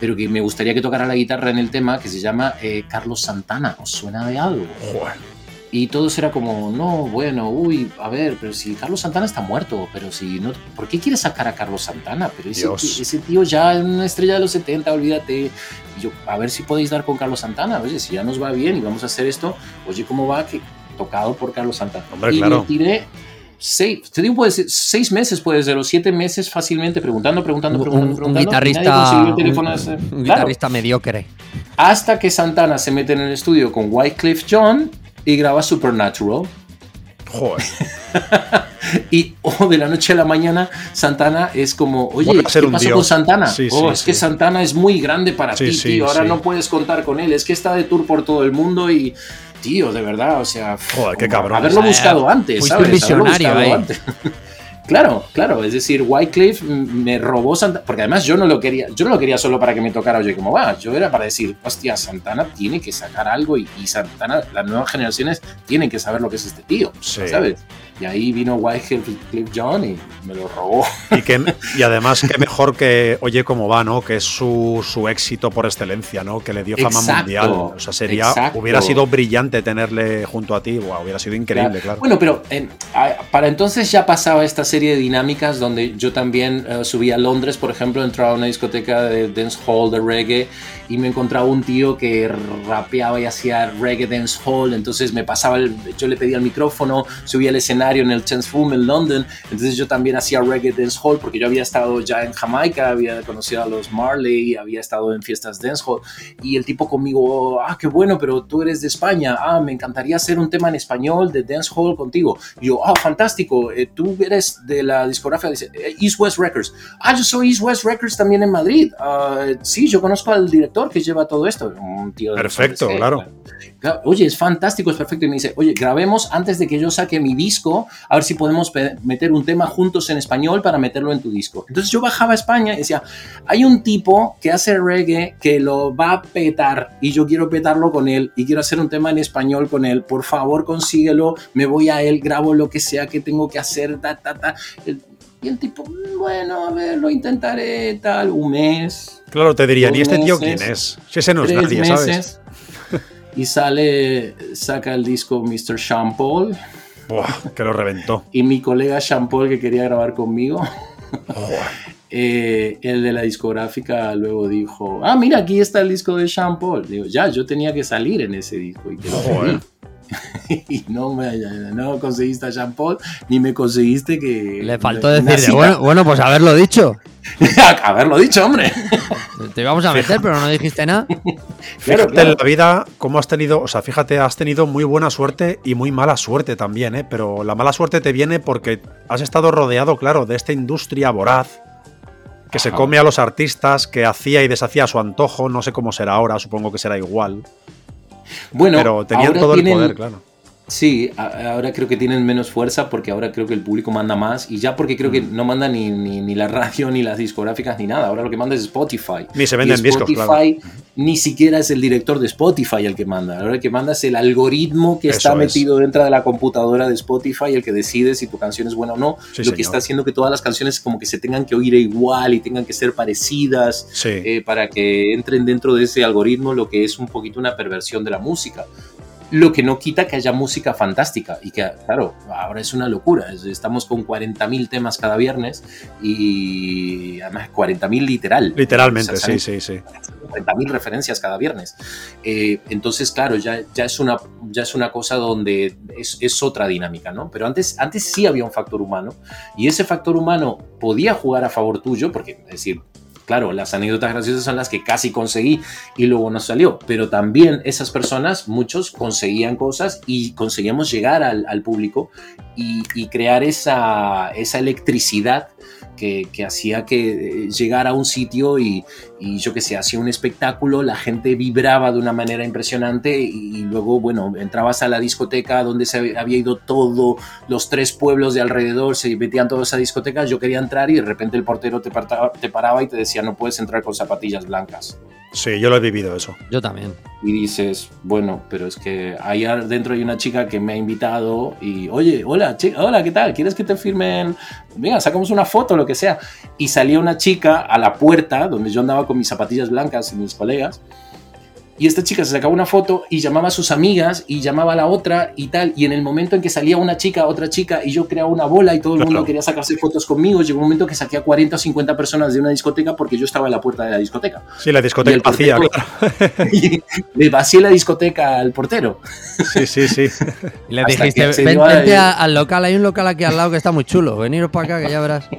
pero que me gustaría que tocara la guitarra en el tema, que se llama eh, Carlos Santana. ¿Os suena de algo? Joder. Y todos era como, no, bueno, uy, a ver, pero si Carlos Santana está muerto, pero si no, ¿por qué quieres sacar a Carlos Santana? Pero ese, ti- ese tío ya es una estrella de los 70, olvídate. Y yo, a ver si podéis dar con Carlos Santana, oye, si ya nos va bien y vamos a hacer esto, oye, ¿cómo va? Que tocado por Carlos Santana. Hombre, y claro. me tiré seis, te digo, puede ser seis meses, puede ser, o siete meses fácilmente, preguntando, preguntando, Un, preguntando, un preguntando. guitarrista, consiguió el teléfono un- ese. un Claro. guitarrista mediocre. Hasta que Santana se mete en el estudio con Wycliffe John y graba Supernatural. Joder. *laughs* Y oh, de la noche a la mañana, Santana es como, oye, ¿qué pasó con Santana? Sí, oh, sí, es que. Santana es muy grande para Sí, ti, sí, tío. Ahora sí. no puedes contar con él. Es que está de tour por todo el mundo y, tío, de verdad, o sea, Joder, qué cabrón. Haberlo buscado antes, fuiste ¿sabes? Haberlo visionario buscado ahí. antes. *laughs* Claro, claro, es decir, Wycliffe mm, me robó Santana, porque además yo no lo quería, yo no lo quería solo para que me tocara Oye cómo va, yo era para decir, hostia, Santana tiene que sacar algo y, y Santana, las nuevas generaciones tienen que saber lo que es este tío, Sí. ¿sabes? Y ahí vino Wycliffe John y me lo robó. *laughs* Y, que, y además, que mejor que Oye cómo va, ¿no? Que es su, su éxito por excelencia, ¿no? Que le dio fama Exacto, mundial. O sea, sería. exacto. Hubiera sido brillante tenerle junto a ti. Wow, hubiera sido increíble, claro. Bueno, pero en- para entonces ya pasaba esta serie de dinámicas donde yo también eh, subía a Londres, por ejemplo, entraba a una discoteca de dancehall, de reggae, y me encontraba un tío que rapeaba y hacía reggae dancehall, entonces me pasaba, el- yo le pedía el micrófono, subía al escenario en el Chance Room en London, entonces yo también hacía reggae dancehall porque yo había estado ya en Jamaica, había conocido a los Marley, había estado en fiestas dancehall, y el tipo conmigo, ah, qué bueno, pero tú eres de España, ah, me encantaría hacer un tema en español de dancehall contigo. Y yo, ah, fantástico, eh, tú eres de la discográfica, dice, eh, East West Records. Ah, yo soy East West Records también en Madrid. Ah, sí, yo conozco al director que lleva todo esto. Un tío de Perfecto, claro. Claro, Oye, es fantástico, es perfecto. Y me dice, oye, grabemos antes de que yo saque mi disco, a ver si podemos meter un tema juntos en español para meterlo en tu disco. Entonces yo bajaba a España y decía, hay un tipo que hace reggae que lo va a petar y yo quiero petarlo con él y quiero hacer un tema en español con él. Por favor, consíguelo, me voy a él, grabo lo que sea que tengo que hacer, ta, ta, ta. Y el tipo, "Mm, bueno, a ver, lo intentaré, tal, un mes, Claro, te dirían, ¿y este tío meses, quién es? Si ese no es nadie, ¿sabes? meses. Y sale, saca el disco Mr. Sean Paul Buah, que lo reventó. y mi colega Sean Paul que quería grabar conmigo, *laughs* eh, el de la discográfica luego dijo, ah, mira, aquí está el disco de Sean Paul. Digo, ya, yo tenía que salir en ese disco y te lo Joder. *laughs* y no, me, no conseguiste a Sean Paul, ni me conseguiste que... Le faltó decirle, bueno, bueno, pues haberlo dicho. *laughs* Haberlo dicho, hombre. *laughs* Te íbamos a meter, pero no dijiste nada. Claro, Fíjate claro. en la vida cómo has tenido, o sea, fíjate, has tenido muy buena suerte y muy mala suerte también, ¿eh? Pero la mala suerte te viene porque has estado rodeado, claro, de esta industria voraz que se come a los artistas, que hacía y deshacía a su antojo, no sé cómo será ahora, supongo que será igual, Bueno, pero tenían ahora todo tienen- el poder, claro. Sí, ahora creo que tienen menos fuerza porque ahora creo que el público manda más y ya porque creo que Mm. no manda ni, ni, ni la radio, ni las discográficas, ni nada. Ahora lo que manda es Spotify. Ni se venden discos, Spotify ni siquiera es el director de Spotify el que manda. Ahora el que manda es el algoritmo que Eso está es. metido dentro de la computadora de Spotify, el que decide si tu canción es buena o no. Sí, lo señor. que está haciendo que todas las canciones como que se tengan que oír igual y tengan que ser parecidas Sí. eh, para que entren dentro de ese algoritmo, lo que es un poquito una perversión de la música. Lo que no quita que haya música fantástica y que, claro, ahora es una locura. Es- Estamos con 40.000 temas cada viernes y además 40.000 literal. Literalmente, O sea, sí, sí, sí. 40.000 referencias cada viernes. Eh, entonces, claro, ya, ya, es una, ya es una cosa donde es, es otra dinámica, ¿no? Pero antes, antes sí había un factor humano y ese factor humano podía jugar a favor tuyo, porque, es decir, claro, las anécdotas graciosas son las que casi conseguí y luego no salió, pero también esas personas, muchos conseguían cosas y conseguíamos llegar al, público y, crear esa, esa electricidad que, que hacía que eh, llegara a un sitio y, y yo que sé, hacía un espectáculo, la gente vibraba de una manera impresionante y, y luego, bueno, entrabas a la discoteca donde se había ido todo, los tres pueblos de alrededor, se metían todos a esa discoteca, yo quería entrar y de repente el portero te, parta- te paraba y te decía, no puedes entrar con zapatillas blancas. Sí, yo lo he vivido eso. Yo también. Y dices, bueno, pero es que ahí dentro hay una chica que me ha invitado y, oye, hola, chica, hola, ¿qué tal? ¿Quieres que te firmen? Venga, sacamos una foto, lo que sea. Y salía una chica a la puerta donde yo andaba con mis zapatillas blancas y mis colegas. Y esta chica se sacaba una foto y llamaba a sus amigas y llamaba a la otra y tal. Y en el momento en que salía una chica, otra chica y yo creaba una bola y todo el Claro. mundo quería sacarse fotos conmigo, llegó un momento que saqué a 40 o 50 personas de una discoteca porque yo estaba en la puerta de la discoteca. Sí, la discoteca el vacía, portero- claro. y *laughs* le vacié la discoteca al portero. Sí, sí, sí. Y le Hasta dijiste, que se "Ven- dio a- vente a- al local, hay un local aquí al lado que está muy chulo, veniros para acá que ya verás. *laughs*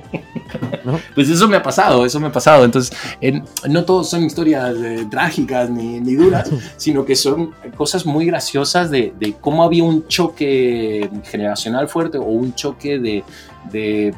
*laughs* ¿No? Pues eso me ha pasado, eso me ha pasado. Entonces, en- no todos son historias eh, trágicas ni, ni duras, *laughs* sino que son cosas muy graciosas de, de cómo había un choque generacional fuerte o un choque de... de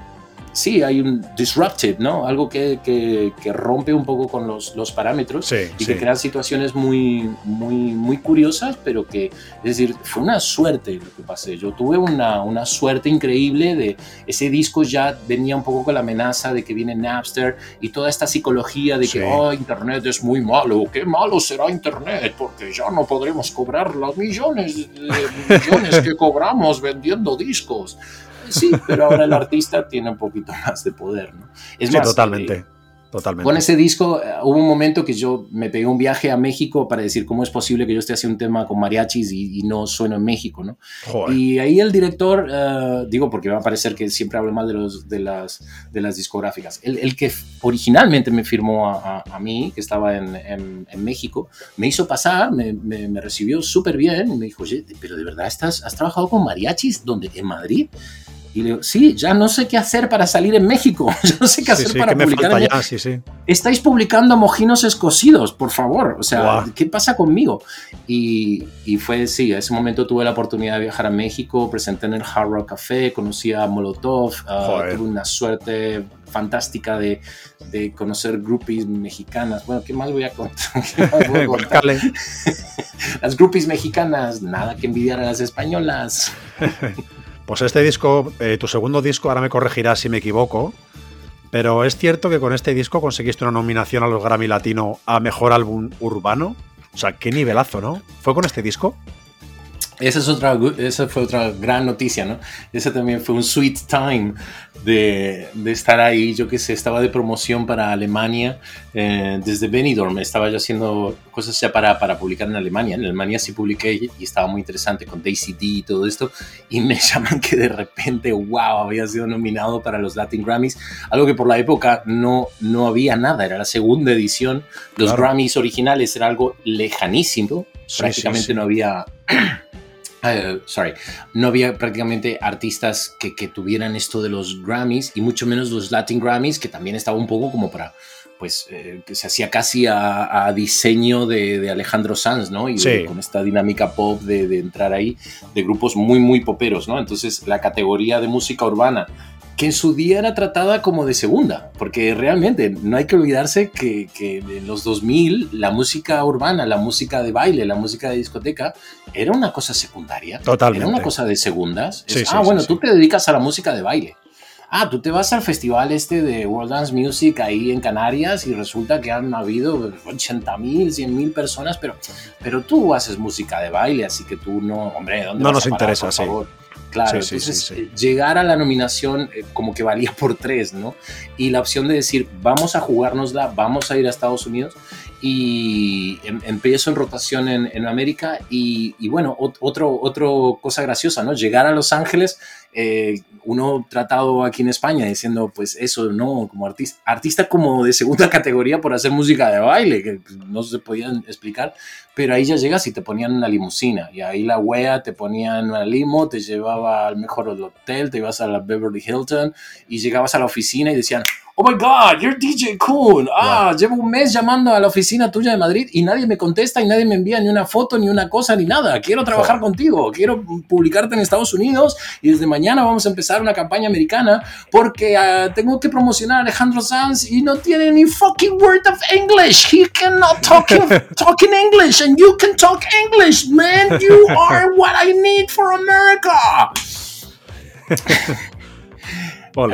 sí, hay un disrupted, ¿no? Algo que, que- que rompe un poco con los, los parámetros Sí, y sí. que crean situaciones muy, muy, muy curiosas, pero que, es decir, fue una suerte lo que pasé. Yo tuve una, una suerte increíble de ese disco ya venía un poco con la amenaza de que viene Napster y toda esta psicología de que, Sí. oh, Internet es muy malo, qué malo será Internet, porque ya no podremos cobrar los millones de millones que cobramos vendiendo discos. Sí, pero ahora el artista tiene un poquito más de poder, ¿no? Es Sí, más, totalmente. eh, Totalmente. con ese disco eh, hubo un momento que yo me pegué un viaje a México para decir cómo es posible que yo esté haciendo un tema con mariachis y, y no sueno en México, ¿no? Joder. Y ahí el director, eh, digo porque va a parecer que siempre hablo mal de, los, de, las, de las discográficas, el, el que originalmente me firmó a, a- a mí, que estaba en, en- en México, me hizo pasar, me, me- me recibió súper bien y me dijo, oye, pero de verdad estás, has trabajado con mariachis donde, en Madrid? Y le digo, sí, ya no sé qué hacer para salir en México, *laughs* ya no sé qué Sí, hacer sí, para que me publicar en ya, sí, sí. estáis publicando mojinos escocidos, por favor. O sea, Guau. ¿qué pasa conmigo? Y, y fue, sí, a ese momento tuve la oportunidad de viajar a México, presenté en el Hard Rock Café, conocí a Molotov, Joder. tuve una suerte fantástica de, de conocer groupies mexicanas. Bueno, ¿qué más voy a contar? *laughs* ¿Qué más voy a *laughs* contar? Las groupies mexicanas, nada que envidiar a las españolas. Pues este disco, eh, tu segundo disco, ahora me corregirás si me equivoco, pero es cierto que con este disco conseguiste una nominación a los Grammy Latino a Mejor Álbum Urbano. O sea, qué nivelazo, ¿no? ¿Fue con este disco? Esa, es otra, esa fue otra gran noticia, ¿no? Ese también fue un sweet time de, de estar ahí. Yo que sé, estaba de promoción para Alemania eh, desde Benidorm. Estaba yo haciendo cosas ya para, para publicar en Alemania. En Alemania sí publiqué y estaba muy interesante con Daisy D y todo esto. Y me *laughs* llaman que de repente, wow, había sido nominado para los Latin Grammys. Algo que por la época no, no había nada. Era la segunda edición. Los Claro. Grammys originales era algo lejanísimo. Sí, Prácticamente sí, sí. no había *clears throat* eh, sorry, no había prácticamente artistas que, que tuvieran esto de los Grammys y mucho menos los Latin Grammys, que también estaba un poco como para, pues, eh, que se hacía casi a, a diseño de, de Alejandro Sanz, ¿no? Y de- Sí. con esta dinámica pop de, de entrar ahí, de grupos muy, muy poperos, ¿no? Entonces, la categoría de música urbana que en su día era tratada como de segunda, porque realmente no hay que olvidarse que, que en los 2000 la música urbana, la música de baile, la música de discoteca era una cosa secundaria. Totalmente. Era una cosa de segundas. Es, Sí, sí, ah, sí, bueno, sí. tú te dedicas a la música de baile. Ah, tú te vas al festival este de World Dance Music ahí en Canarias y resulta que han habido 80 mil, 100 mil personas, pero, pero tú haces música de baile, así que tú no, hombre, ¿dónde No vas nos a parar, interesa, por sí. favor? Claro, Sí, entonces sí, sí. eh, llegar a la nominación eh, como que valía por tres, ¿no? Y la opción de decir, vamos a jugárnosla, vamos a ir a Estados Unidos y em- empiezo en rotación en, en América y, y bueno, ot- otro, otro cosa graciosa, ¿no? Llegar a Los Ángeles, eh, uno tratado aquí en España diciendo, pues eso, no, como artista, artista como de segunda *laughs* categoría por hacer música de baile, que no se podían explicar, pero ahí ya llegas y te ponían una limusina y ahí la wea te ponían una limo, te llevaba al mejor hotel, te ibas a la Beverly Hilton y llegabas a la oficina y decían, oh my god, you're DJ Kuhn, ah, llevo un mes llamando a la oficina tuya de Madrid y nadie me contesta y nadie me envía ni una foto, ni una cosa, ni nada, quiero trabajar Joder. contigo, quiero publicarte en Estados Unidos y desde mañana vamos a empezar una campaña americana porque ah, tengo que promocionar a Alejandro Sanz y no tiene ni fucking word of English, he cannot talk, *laughs* talk in English and you can talk English, man, you are what I need for America. *laughs*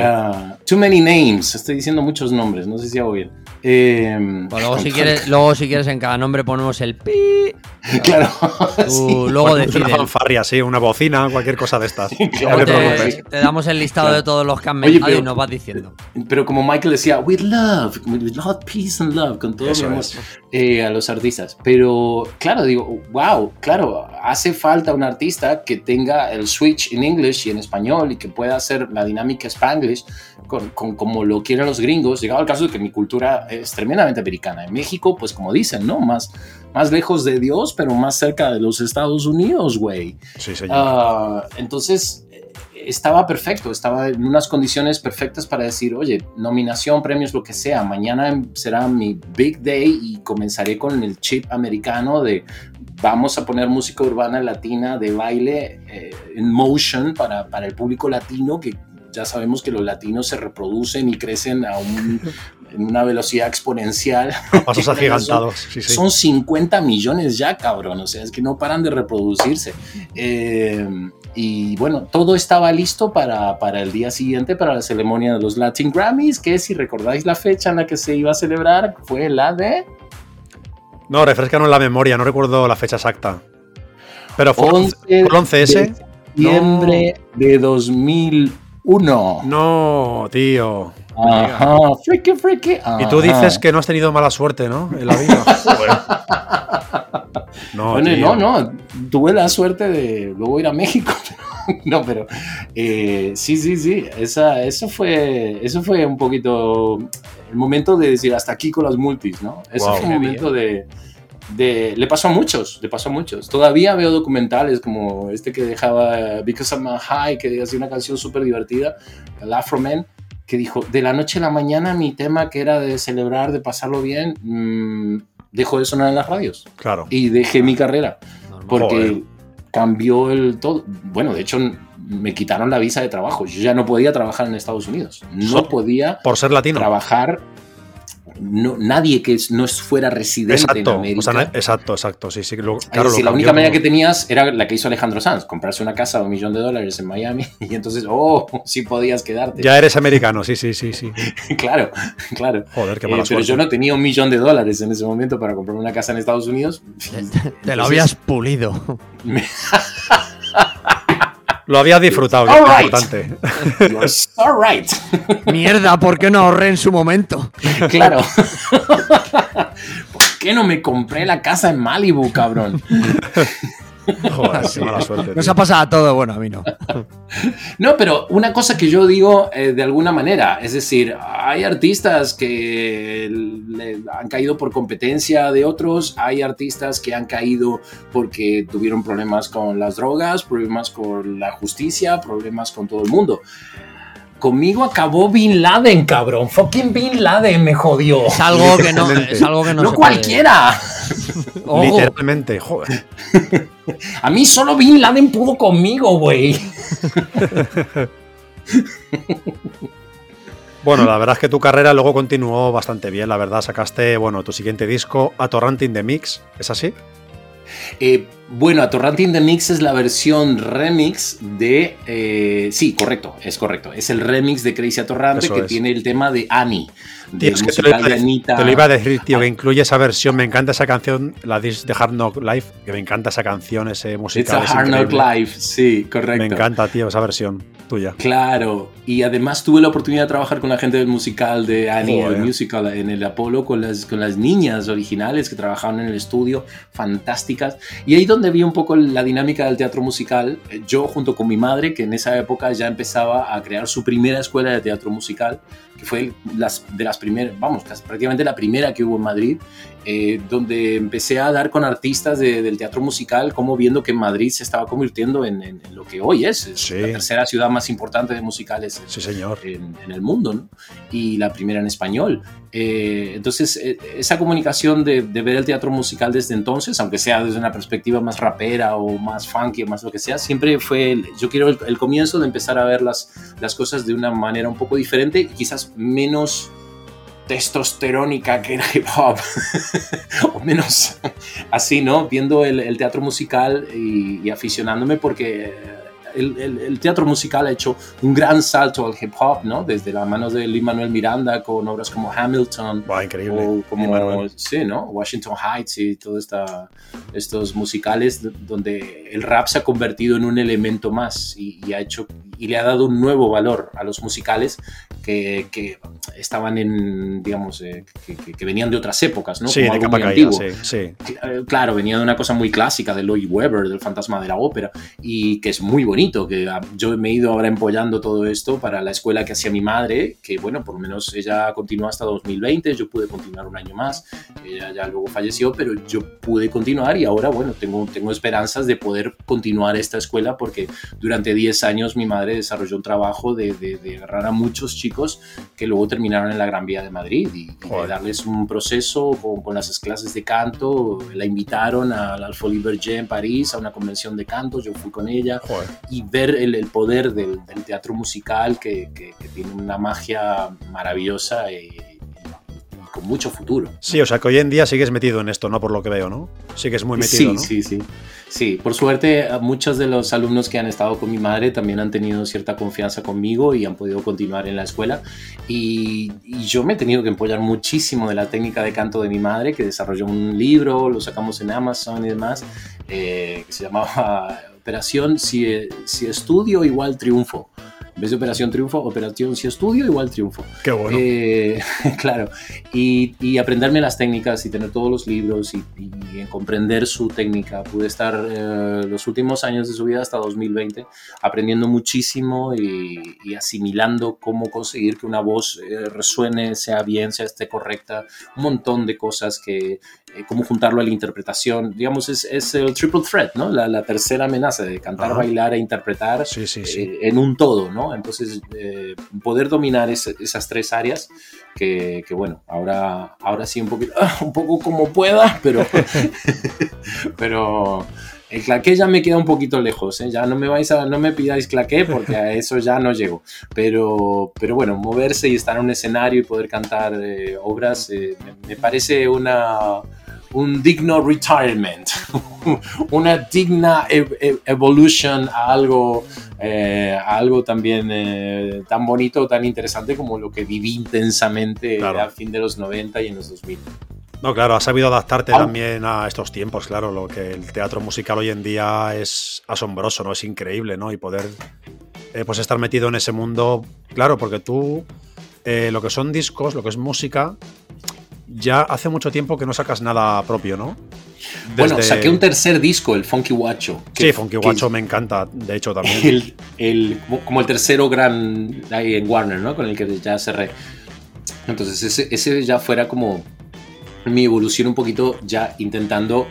Ah, too many names. Estoy diciendo muchos nombres. No sé si hago bien. Eh, Pues luego, si quieres, luego, si quieres, en cada nombre ponemos el pi. *laughs* Claro. Tú sí. luego una decides. fanfarria, sí, una bocina, cualquier cosa de estas. *laughs* Claro, no te damos el listado Claro. de todos los que han Oye, pero- y nos vas diciendo. Pero como Michael decía, with love, with love, peace and love, con todo amor eh, a los artistas. Pero claro, digo, wow, claro, hace falta un artista que tenga el switch en English y en español y que pueda hacer la dinámica Spanglish con, con- como lo quieren los gringos. Llegado al caso de que mi cultura es tremendamente americana. En México, pues como dicen, ¿no? Más, más lejos de Dios, pero más cerca de los Estados Unidos, güey. Sí, señor. Ah, entonces eh, estaba perfecto, estaba en unas condiciones perfectas para decir, oye, nominación, premios, lo que sea, mañana será mi big day y comenzaré con el chip americano de vamos a poner música urbana latina de baile eh, en motion para, para el público latino que ya sabemos que los latinos se reproducen y crecen a un- en una velocidad exponencial. *laughs* Pasos *laughs* agigantados. Sí, sí. Son 50 millones ya, cabrón. O sea, es que no paran de reproducirse. Eh, y bueno, todo estaba listo para, para el día siguiente, para la ceremonia de los Latin Grammys, que si recordáis la fecha en la que se iba a celebrar, fue la de No, refrescanos la memoria, no recuerdo la fecha exacta. Pero fue, 11 fue el 11S. de septiembre de 2001. No, tío. Ajá, friki, friki. Y tú dices que no has tenido mala suerte, ¿no? En la vida. *laughs* No, Bueno, tío. no, no, tuve la suerte de luego ir a México. *laughs* no, pero eh, sí, sí, sí, esa, eso, fue, eso fue un poquito el momento de decir hasta aquí con las multis, ¿no? Ese Wow. fue un momento de, de... Le pasó a muchos, le pasó a muchos. Todavía veo documentales como este que dejaba Because I'm a High, que hacía una canción súper divertida, el Afro Man, que dijo, de la noche a la mañana mi tema que era de celebrar, de pasarlo bien, mm, dejó de sonar en las radios Claro. y dejé mi carrera Normal. porque Joder. cambió el todo. Bueno, de hecho me quitaron la visa de trabajo. Yo ya no podía trabajar en Estados Unidos. No So- podía Por ser latino. trabajar. No, nadie que es- no fuera residente en Exacto. América. O sea, no- exacto, exacto. Sí, sí. lo- Es claro, decir, lo la única manera que tenías era la que hizo Alejandro Sanz, comprarse una casa de un millón de dólares en Miami *laughs* y entonces, oh, sí podías quedarte. Ya eres americano, sí, sí, sí, sí. *laughs* claro, claro. Joder, qué Eh, mala pero yo no tenía un millón de dólares en ese momento para comprar una casa en Estados Unidos. Te, te lo habías pulido. *laughs* Lo habías disfrutado, que All es right. importante. You're so right. Mierda, ¿por qué no ahorré en su momento? Claro. ¿Por qué no me compré la casa en Malibu, cabrón? Joder, qué mala suerte. Nos tío. ha pasado a todo, bueno, a mí no. *laughs* No, pero una cosa que yo digo eh, de alguna manera, es decir, hay artistas que le han caído por competencia de otros, hay artistas que han caído porque tuvieron problemas con las drogas, problemas con la justicia, problemas con todo el mundo. Conmigo acabó Bin Laden, cabrón. Fucking Bin Laden me jodió. Es algo que no, es algo que no, No se cualquiera. Literalmente, joder. *laughs* A mí solo Bin Laden pudo conmigo, güey. Bueno, la verdad es que tu carrera luego continuó bastante bien, la verdad. Sacaste, bueno, tu siguiente disco, Atorranting the Mix, ¿es así? Eh, bueno, Atorranting the Mix es la versión remix de... eh, sí, correcto, es correcto. Es el remix de Crazy Atorrante Eso que es. tiene el tema de Annie. Tío, Del es que te lo, iba a de Anita. te lo iba a decir, tío, que incluye esa versión. Me encanta esa canción, la de Hard Knock Life, que me encanta esa canción, ese It's musical. a es Hard Knock. Life, sí, correcto. Me encanta, tío, esa versión tuya. Claro, y además tuve la oportunidad de trabajar con la gente del musical de Annie, Joder. el musical en el Apolo, con las, con las niñas originales que trabajaban en el estudio, fantásticas. Y ahí donde vi un poco la dinámica del teatro musical, eh, yo junto con mi madre, que en esa época ya empezaba a crear su primera escuela de teatro musical, que fue las, de las primeras, vamos, prácticamente la primera que hubo en Madrid, eh, donde empecé a dar con artistas de- del teatro musical, como viendo que Madrid se estaba convirtiendo en, en- en lo que hoy es, es Sí. la tercera ciudad más importante de musicales Sí, señor. en, en el mundo, ¿no? Y la primera en español. Eh, entonces, eh, esa comunicación de, de ver el teatro musical desde entonces, aunque sea desde una perspectiva más rapera o más funky o más lo que sea, siempre fue, el- yo quiero el, el comienzo de empezar a ver las, las cosas de una manera un poco diferente y quizás menos testosterónica que el *laughs* hip hop, *laughs* o menos así, ¿no? Viendo el, el teatro musical y, y aficionándome porque el, el- el teatro musical ha hecho un gran salto al hip hop, ¿no? Desde las manos de Lin Manuel Miranda con obras como Hamilton, Buah, increíble. o como sí, ¿no? Washington Heights y todos estos musicales donde el rap se ha convertido en un elemento más y, y ha hecho y le ha dado un nuevo valor a los musicales que, que estaban en, digamos, eh, que, que- que venían de otras épocas, ¿no? sí, Como de algo muy caída, antiguo. sí, sí. Eh, Claro, venía de una cosa muy clásica de Lloyd Webber, del fantasma de la ópera, y que es muy bonito, que ah, yo me he ido ahora empollando todo esto para la escuela que hacía mi madre, que bueno, por lo menos ella continuó hasta 2020, yo pude continuar un año más, ella ya luego falleció, pero yo pude continuar y ahora, bueno, tengo, tengo esperanzas de poder continuar esta escuela porque durante 10 años mi madre desarrolló un trabajo de, de- de agarrar a muchos chicos que luego terminaron en la Gran Vía de Madrid y, y de darles un proceso con, con las clases de canto. La invitaron al al Folie Berger en París a una convención de canto, yo fui con ella Joder. y ver el, el poder del, del teatro musical que, que- que tiene una magia maravillosa y, y con mucho futuro. Sí, o sea que hoy en día sigues metido en esto, ¿no? Por lo que veo, ¿no? Sigues muy metido, sí, ¿no? sí, sí. Sí, por suerte a muchos de los alumnos que han estado con mi madre también han tenido cierta confianza conmigo y han podido continuar en la escuela. Y, y yo me he tenido que empollar muchísimo de la técnica de canto de mi madre, que desarrolló un libro, lo sacamos en Amazon y demás, eh, que se llamaba Operación si, si Estudio igual Triunfo. En vez de Operación Triunfo, Operación Si Estudio igual Triunfo. Qué bueno. Eh, *laughs* claro, y, y aprenderme las técnicas y tener todos los libros y, y comprender su técnica. Pude estar eh, los últimos años de su vida hasta 2020 aprendiendo muchísimo y, y asimilando cómo conseguir que una voz eh, resuene, sea bien, sea esté correcta, un montón de cosas que, cómo juntarlo a la interpretación. Digamos, es, es el triple threat, ¿no? La, la tercera amenaza de cantar, Ajá. bailar e interpretar Sí, sí, sí. eh, en un todo, ¿no? Entonces, eh, poder dominar ese- esas tres áreas, que, que bueno, ahora, ahora sí un poquito, ah, *laughs* un poco como pueda, pero, *laughs* pero el claqué ya me queda un poquito lejos, ¿eh? Ya no me vais a, no me pidáis claqué porque a eso ya no llego, pero, pero bueno, moverse y estar en un escenario y poder cantar eh, obras eh, me, me parece una un digno retirement, *laughs* una digna ev- ev- evolution a algo, eh, a algo también eh, tan bonito, tan interesante como lo que viví intensamente Claro. a fin de los 90 y en los 2000. No, claro, has sabido adaptarte también a estos tiempos, claro, lo que el teatro musical hoy en día es asombroso, ¿no? Es increíble, ¿no? Y poder eh, pues estar metido en ese mundo, claro, porque tú eh, lo que son discos, lo que es música, ya hace mucho tiempo que no sacas nada propio, ¿no? Bueno, saqué un tercer disco, el Funky Guacho. Sí, Funky Guacho me encanta, de hecho también. el, el- como- como el tercero gran ahí en Warner, ¿no? Con el que ya cerré. Entonces ese, ese ya fuera como mi evolución un poquito ya intentando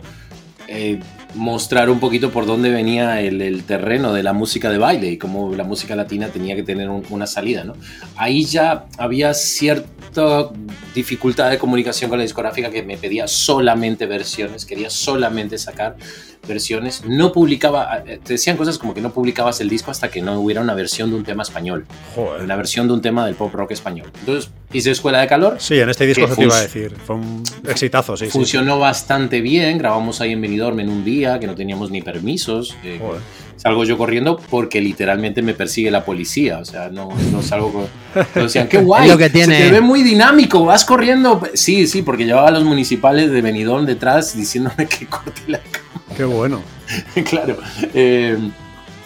eh, mostrar un poquito por dónde venía el, terreno de la música de baile y cómo la música latina tenía que tener un- una salida, ¿no? Ahí ya había cierta dificultad de comunicación con la discográfica que me pedía solamente versiones, quería solamente sacar versiones, no publicaba, eh, te decían cosas como que no publicabas el disco hasta que no hubiera una versión de un tema español, Joder. una versión de un tema del pop rock español. Entonces hice Escuela de Calor, Sí, en este disco se te iba a decir. Fue un exitazo, sí, sí. funcionó bastante bien, grabamos ahí en Benidorm en un día que no teníamos ni permisos. eh, salgo yo corriendo porque literalmente me persigue la policía, o sea, no, no salgo con... pero decían, qué *laughs* guay, lo que tiene. se te ve muy dinámico, vas corriendo. Sí, sí, porque llevaba a los municipales de Benidorm detrás diciéndome que corte la Qué bueno. *laughs* claro. eh,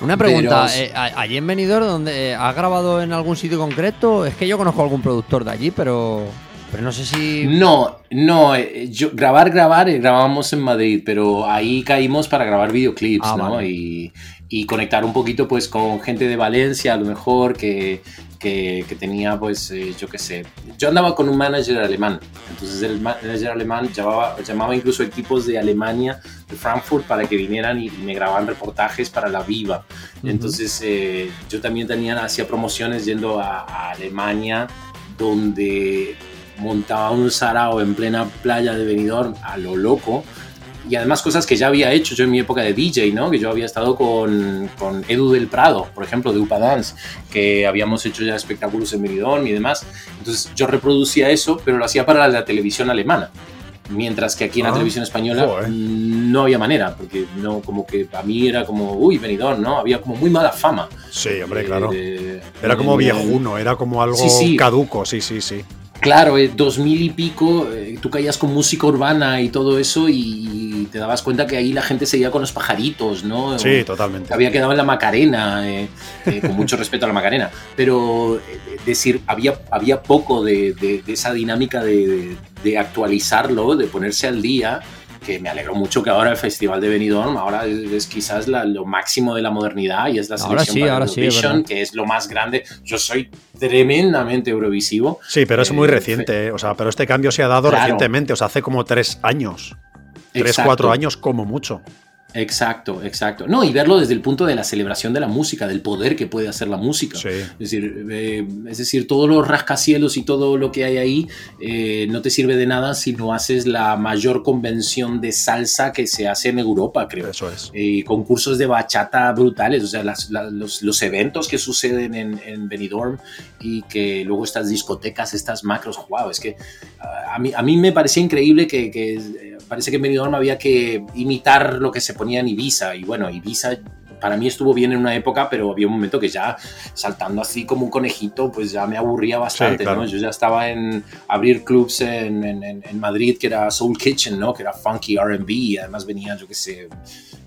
Una pregunta, Pero- eh, a- allí en Benidorm, donde ¿has grabado en algún sitio concreto? Es que yo conozco algún productor de allí, pero, pero no sé si... No, no, eh, yo, grabar, grabar, eh, grabábamos en Madrid, pero ahí caímos para grabar videoclips, Ah, ¿no? vale. Y, y conectar un poquito pues con gente de Valencia, a lo mejor, que, que, que tenía pues, eh, yo qué sé. Yo andaba con un manager alemán, entonces el manager alemán llamaba, llamaba incluso equipos de Alemania, de Frankfurt, para que vinieran y me grababan reportajes para la Viva. Entonces eh, yo también tenía, hacía promociones yendo a, a Alemania, donde montaba un sarao en plena playa de Benidorm a lo loco. Y además cosas que ya había hecho yo en mi época de DJ, ¿no? Que yo había estado con, con Edu del Prado, por ejemplo, de Upa Dance, que habíamos hecho ya espectáculos en Benidorm y demás. Entonces yo reproducía eso, pero lo hacía para la televisión alemana. Mientras que aquí en la Ah, televisión española joder. no había manera, porque no, como que a mí era como, uy, Benidorm, ¿no? Había como muy mala fama. Sí, hombre, Eh, claro. de- Era como viejuno, era como algo Sí, sí. caduco, sí, sí, sí. Claro, eh, dos mil y pico, eh, tú caías con música urbana y todo eso y te dabas cuenta que ahí la gente seguía con los pajaritos, ¿no? Sí, O- totalmente. había quedado en la Macarena, eh, eh, con mucho respeto a la Macarena, pero eh, decir, había, había poco de, de- de esa dinámica de, de- de actualizarlo, de ponerse al día, que me alegro mucho que ahora el Festival de Benidorm ahora es, es quizás la- lo máximo de la modernidad y es la Ahora selección sí, para ahora sí, Eurovision, verdad. que es lo más grande. Yo soy tremendamente eurovisivo. Sí, pero es muy Eh, reciente, eh, o sea, pero este cambio se ha dado Claro. recientemente, o sea, hace como tres años. Tres, cuatro años como mucho. Exacto, exacto. No, y verlo desde el punto de la celebración de la música, del poder que puede hacer la música. Sí. Es decir, eh, es decir, todos los rascacielos y todo lo que hay ahí eh, no te sirve de nada si no haces la mayor convención de salsa que se hace en Europa, creo. Eso es. Eh, concursos de bachata brutales, o sea, las- la- los, los eventos que suceden en, en Benidorm y que luego estas discotecas, estas macros, wow, es que ah, a mí, a mí me parecía increíble que, que, parece que en Benidorm había que imitar lo que se ponía en Ibiza y bueno, Ibiza para mí estuvo bien en una época, pero había un momento que ya saltando así como un conejito, pues ya me aburría bastante, claro. ¿no? Yo ya estaba en abrir clubs en, en- Madrid que era Soul Kitchen, ¿no? Que era funky R&B y además venía, yo qué sé,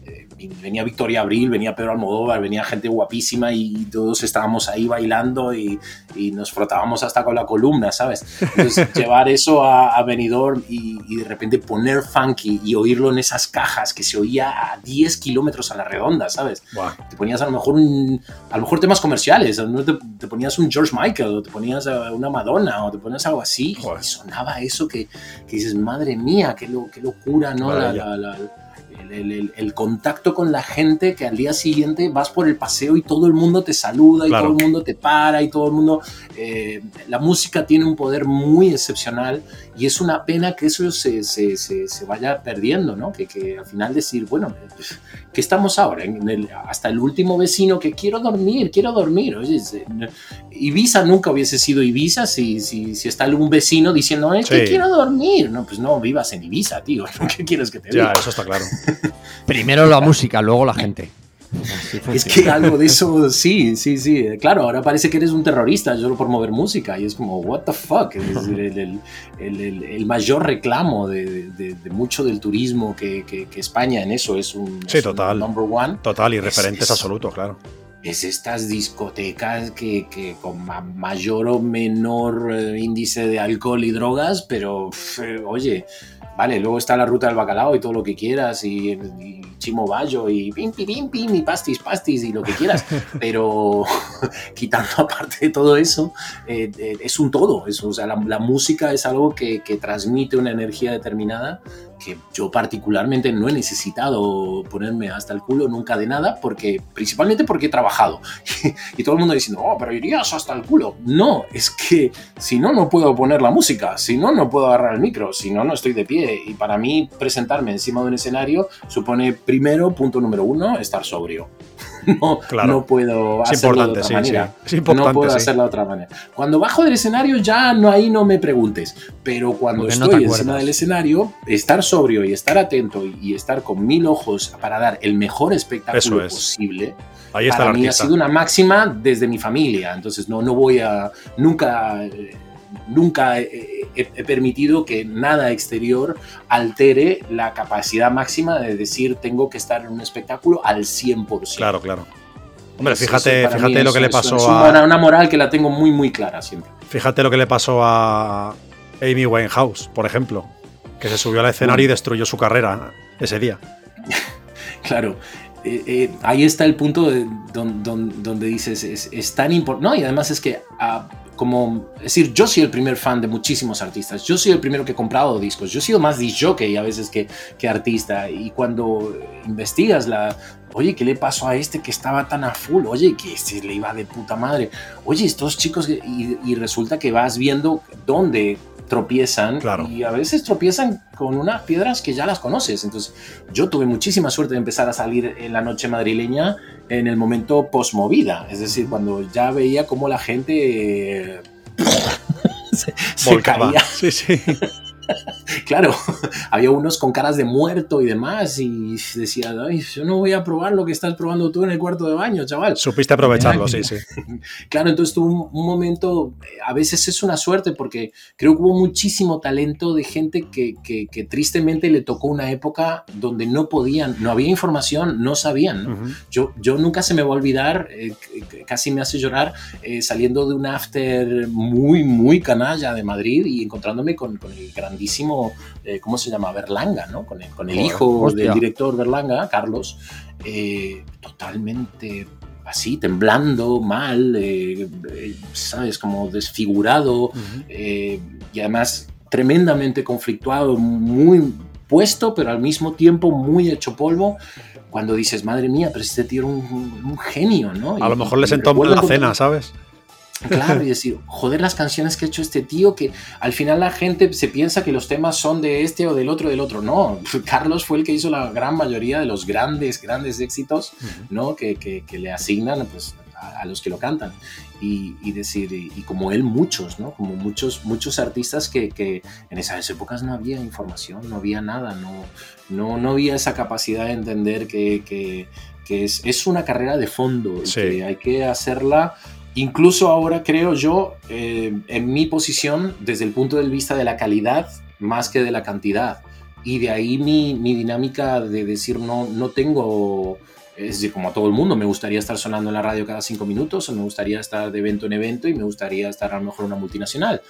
eh, venía Victoria Abril, venía Pedro Almodóvar, venía gente guapísima y todos estábamos ahí bailando y, y nos frotábamos hasta con la columna, ¿sabes? Entonces *laughs* llevar eso a, a Benidorm y, y de repente poner funky y oírlo en esas cajas que se oía a 10 kilómetros a la redonda, ¿sabes? Buah. te ponías a lo mejor un, a lo mejor temas comerciales, ¿no? te, te ponías un George Michael, o te ponías una Madonna, o te ponías algo así, y sonaba eso que, que dices, madre mía, qué, lo- qué locura, ¿no? La- Maravilla. la- la- el, el- el- el contacto con la gente que al día siguiente vas por el paseo y todo el mundo te saluda y Claro. todo el mundo te para y todo el mundo... eh, la música tiene un poder muy excepcional y es una pena que eso se, se- se- se vaya perdiendo, ¿no? Que, que al final decir, bueno, pues, ¿qué estamos ahora? En el- hasta el último vecino que quiero dormir, quiero dormir. Oye, Ibiza nunca hubiese sido Ibiza si, si, si está un vecino diciendo, es que Sí. quiero dormir. No, pues no vivas en Ibiza, tío. *laughs* ¿Qué quieres que te Ya, diga? eso está claro. *laughs* Primero la música, luego la gente. Es que *laughs* algo de eso, sí, sí, sí. Claro, ahora parece que eres un terrorista solo por mover música y es como, what the fuck. Es decir, el, el- el- el- mayor reclamo de, de- de mucho del turismo que, que- que España en eso es un, Sí, es un total. number one. Total, y Es- referentes es- absolutos, claro. Es estas discotecas que, que con ma- mayor o menor eh, índice de alcohol y drogas, pero pf, eh, oye, vale, luego está la ruta del bacalao y todo lo que quieras, y, y chimo bayo, y pim, pim, pim, pim, y pastis, pastis, y lo que quieras, *laughs* pero *laughs* quitando aparte de todo eso, eh, eh, es un todo, es, o sea, la, la música es algo que, que transmite una energía determinada que yo particularmente no he necesitado ponerme hasta el culo nunca de nada, porque principalmente porque he trabajado. *laughs* y todo el mundo diciendo, oh, pero irías hasta el culo. No, es que si no, no puedo poner la música, si no, no puedo agarrar el micro, si no, no estoy de pie. Y para mí, presentarme encima de un escenario supone primero, punto número uno, estar sobrio. *laughs* no, Claro. no puedo Es hacerlo de otra sí, manera. sí. Es importante, no puedo sí. hacerlo de otra manera. Cuando bajo del escenario ya no ahí no me preguntes, pero cuando Porque no estoy te encima del escenario, estar sobrio y estar atento y, y estar con mil ojos para dar el mejor espectáculo es. posible, Ahí está para mí ha sido una máxima desde mi familia. Entonces no, no voy a nunca eh, nunca he, he- he permitido que nada exterior altere la capacidad máxima de decir tengo que estar en un espectáculo al 100%. Claro, claro. Hombre, fíjate, eso fíjate lo que le pasó es a. una, una moral que la tengo muy muy clara siempre. Fíjate lo que le pasó a Amy Winehouse, por ejemplo, que se subió al escenario y destruyó su carrera ese día. *laughs* Claro, eh, eh, ahí está el punto de- don- don- donde dices, es, es tan importante, no, y además es que, ah, como, es decir, yo soy el primer fan de muchísimos artistas, yo soy el primero que he comprado discos, yo he sido más disc jockey a veces que, que artista, y cuando investigas la, oye, ¿qué le pasó a este que estaba tan a full? Oye, que este le iba de puta madre, oye, estos chicos, y resulta que vas viendo dónde tropiezan Claro. y a veces tropiezan con unas piedras que ya las conoces. Entonces, yo tuve muchísima suerte de empezar a salir en la noche madrileña en el momento post-movida, es decir, cuando ya veía cómo la gente eh, *laughs* se, se caía. Sí, sí. *laughs* Claro, *laughs* había unos con caras de muerto y demás y decía, Ay, yo no voy a probar lo que estás probando tú en el cuarto de baño, chaval. Supiste aprovecharlo, sí, sí. *laughs* Claro, entonces tuvo un, un momento, eh, a veces es una suerte porque creo que hubo muchísimo talento de gente que, que- que tristemente le tocó una época donde no podían, no había información, no sabían. ¿no? Ujú. Yo, yo nunca se me va a olvidar, eh, casi me hace llorar, eh, saliendo de un after muy, muy canalla de Madrid y encontrándome con, con el grandísimo, eh, ¿cómo se llama? Berlanga, ¿no? Con el, con el hijo hostia. del director Berlanga, Carlos, eh, totalmente así, temblando, mal, eh, eh, ¿sabes? Como desfigurado Ujú. eh, y además tremendamente conflictuado, muy puesto, pero al mismo tiempo muy hecho polvo. Cuando dices, madre mía, pero este tío era un, un genio, ¿no? A Y- lo mejor le sentó en la cena, ¿sabes? Claro, y *laughs* decir, joder, las canciones que ha hecho este tío, que al final la gente se piensa que los temas son de este o del otro, del otro. No, Carlos fue el que hizo la gran mayoría de los grandes, grandes éxitos, ¿no? Que, que- que le asignan pues, a, a los que lo cantan. Y, y decir, y, y como él, muchos, ¿no? Como muchos, muchos artistas que, que en esas épocas no había información, no había nada, no, no, no había esa capacidad de entender que, que- que es, es una carrera de fondo y Sí. que hay que hacerla Incluso ahora creo yo, eh, en mi posición, desde el punto de vista de la calidad más que de la cantidad. Y de ahí mi, mi dinámica de decir, no, no tengo, es decir, como a todo el mundo, me gustaría estar sonando en la radio cada cinco minutos, o me gustaría estar de evento en evento, y me gustaría estar a lo mejor en una multinacional.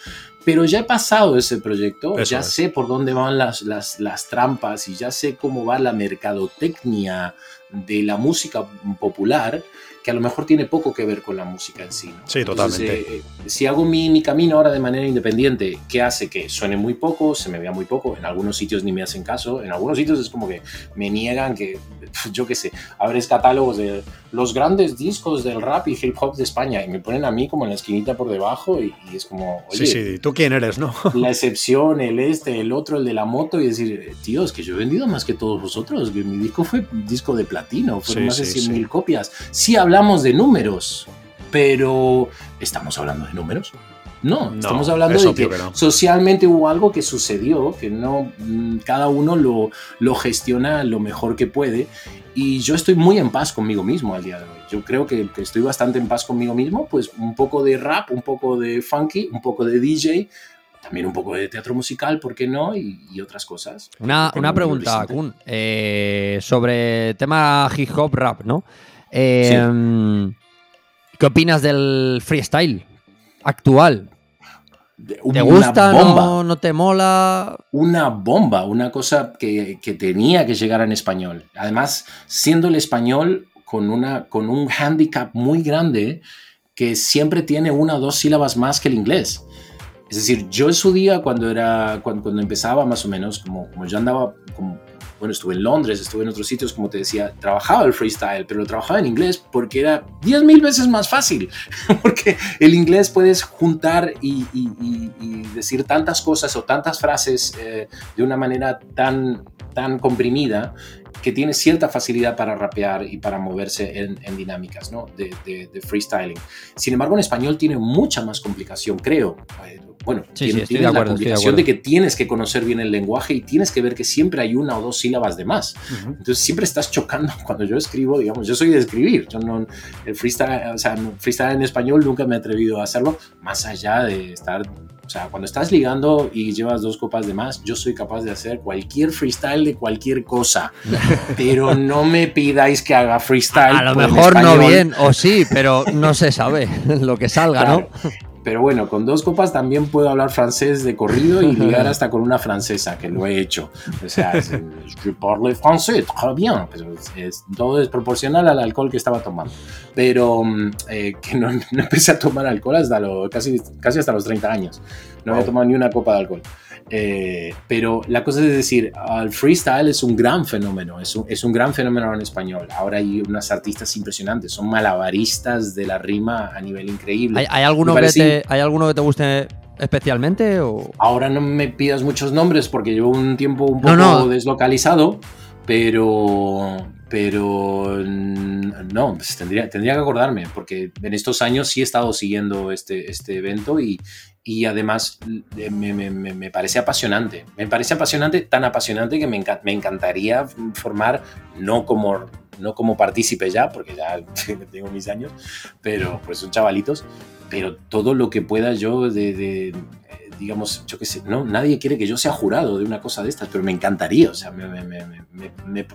Pero ya he pasado ese proyecto, Eso ya es. sé por dónde van las, las, las trampas y ya sé cómo va la mercadotecnia de la música popular, que a lo mejor tiene poco que ver con la música en sí. ¿no? Sí, Entonces, totalmente. eh, si hago mi, mi camino ahora de manera independiente, ¿qué hace que suene muy poco, se me vea muy poco? En algunos sitios ni me hacen caso, en algunos sitios es como que me niegan que, *laughs* yo qué sé, abres catálogos de los grandes discos del rap y hip hop de España y me ponen a mí como en la esquinita por debajo y, y es como, oye, Sí, sí. ¿Tú quién eres, no? *laughs* la *laughs* excepción, el este, el otro, el de la moto, y decir, tío, es que yo he vendido más que todos vosotros, mi disco fue disco de platino, fueron Sí, más de sí, 100.000 sí. copias. Sí hablamos de números, pero ¿estamos hablando de números? No, No, estamos hablando es de que, que no. socialmente hubo algo que sucedió, que no mm, cada uno lo, lo gestiona lo mejor que puede. Y yo estoy muy en paz conmigo mismo al día de hoy. Yo creo que, que estoy bastante en paz conmigo mismo, pues un poco de rap, un poco de funky, un poco de DJ, también un poco de teatro musical, ¿por qué no? Y, y otras cosas. Una, una pregunta. Kun, eh, sobre tema hip hop rap, ¿no? Eh, ¿Qué opinas del freestyle actual? De- ¿Te una gusta? bomba. No, ¿No te mola? una bomba, una cosa que, que tenía que llegar en español. Además, siendo el español con, una, con un handicap muy grande que siempre tiene una o dos sílabas más que el inglés. Es Es decir, yo en su día, cuando, era, cuando, cuando empezaba más o menos, como, como yo andaba, como, bueno, estuve en Londres, estuve en otros sitios, como te decía, trabajaba el freestyle, pero lo trabajaba en inglés porque era 10 mil veces más fácil, *laughs* porque el inglés puedes juntar y, y- y- y decir tantas cosas o tantas frases eh, de una manera tan, tan comprimida que tiene cierta facilidad para rapear y para moverse en, en dinámicas ¿no? de, de- de freestyling. Sin embargo, en español tiene mucha más complicación, creo. Bueno, Sí, tiene, sí, estoy de la acuerdo, estoy de complicación de, acuerdo. que tienes que conocer bien el lenguaje y tienes que ver que siempre hay una o dos sílabas de más. Entonces siempre estás chocando *laughs* cuando yo escribo, digamos, yo soy de escribir, yo no, el freestyle, o sea, freestyle en español nunca me he atrevido a hacerlo, más allá de estar, o sea, cuando estás ligando y llevas dos copas de más, yo soy capaz de hacer cualquier freestyle de cualquier cosa, *laughs* pero no me pidáis que haga freestyle. A lo mejor no bien, o sí, pero no se sabe *laughs* lo que salga, ¿no? Pero bueno, con dos copas también puedo hablar francés de corrido y *laughs* ligar hasta con una francesa, que lo he hecho. O sea, es, je parle français, très bien. Pero es- todo es proporcional al alcohol que estaba tomando. Pero mm, eh, que no, *laughs* no empecé a tomar alcohol hasta lo, casi, casi hasta los 30 años. No había tomado ni una copa de alcohol. Eh, pero la cosa es decir, el freestyle es un gran fenómeno, es un, es un gran fenómeno en español. Ahora hay unas artistas impresionantes, son malabaristas de la rima a nivel increíble. ¿Hay, hay alguno que te, ¿Hay alguno que te guste especialmente? O... Ahora no me pidas muchos nombres porque llevo un tiempo un No, poco no. deslocalizado, pero pero mm, no, pues tendría, tendría que acordarme porque en estos años sí he estado siguiendo este, este evento y, y además eh, me, me- me- parece apasionante. Me parece apasionante, tan apasionante que me, enca- me encantaría formar, no como, no como partícipe ya, porque ya *laughs* tengo mis años, pero pues son chavalitos, pero todo lo que pueda yo de, de, eh, digamos, yo qué sé, no, nadie quiere que yo sea jurado de una cosa de estas, pero me encantaría, o sea, me- me- me-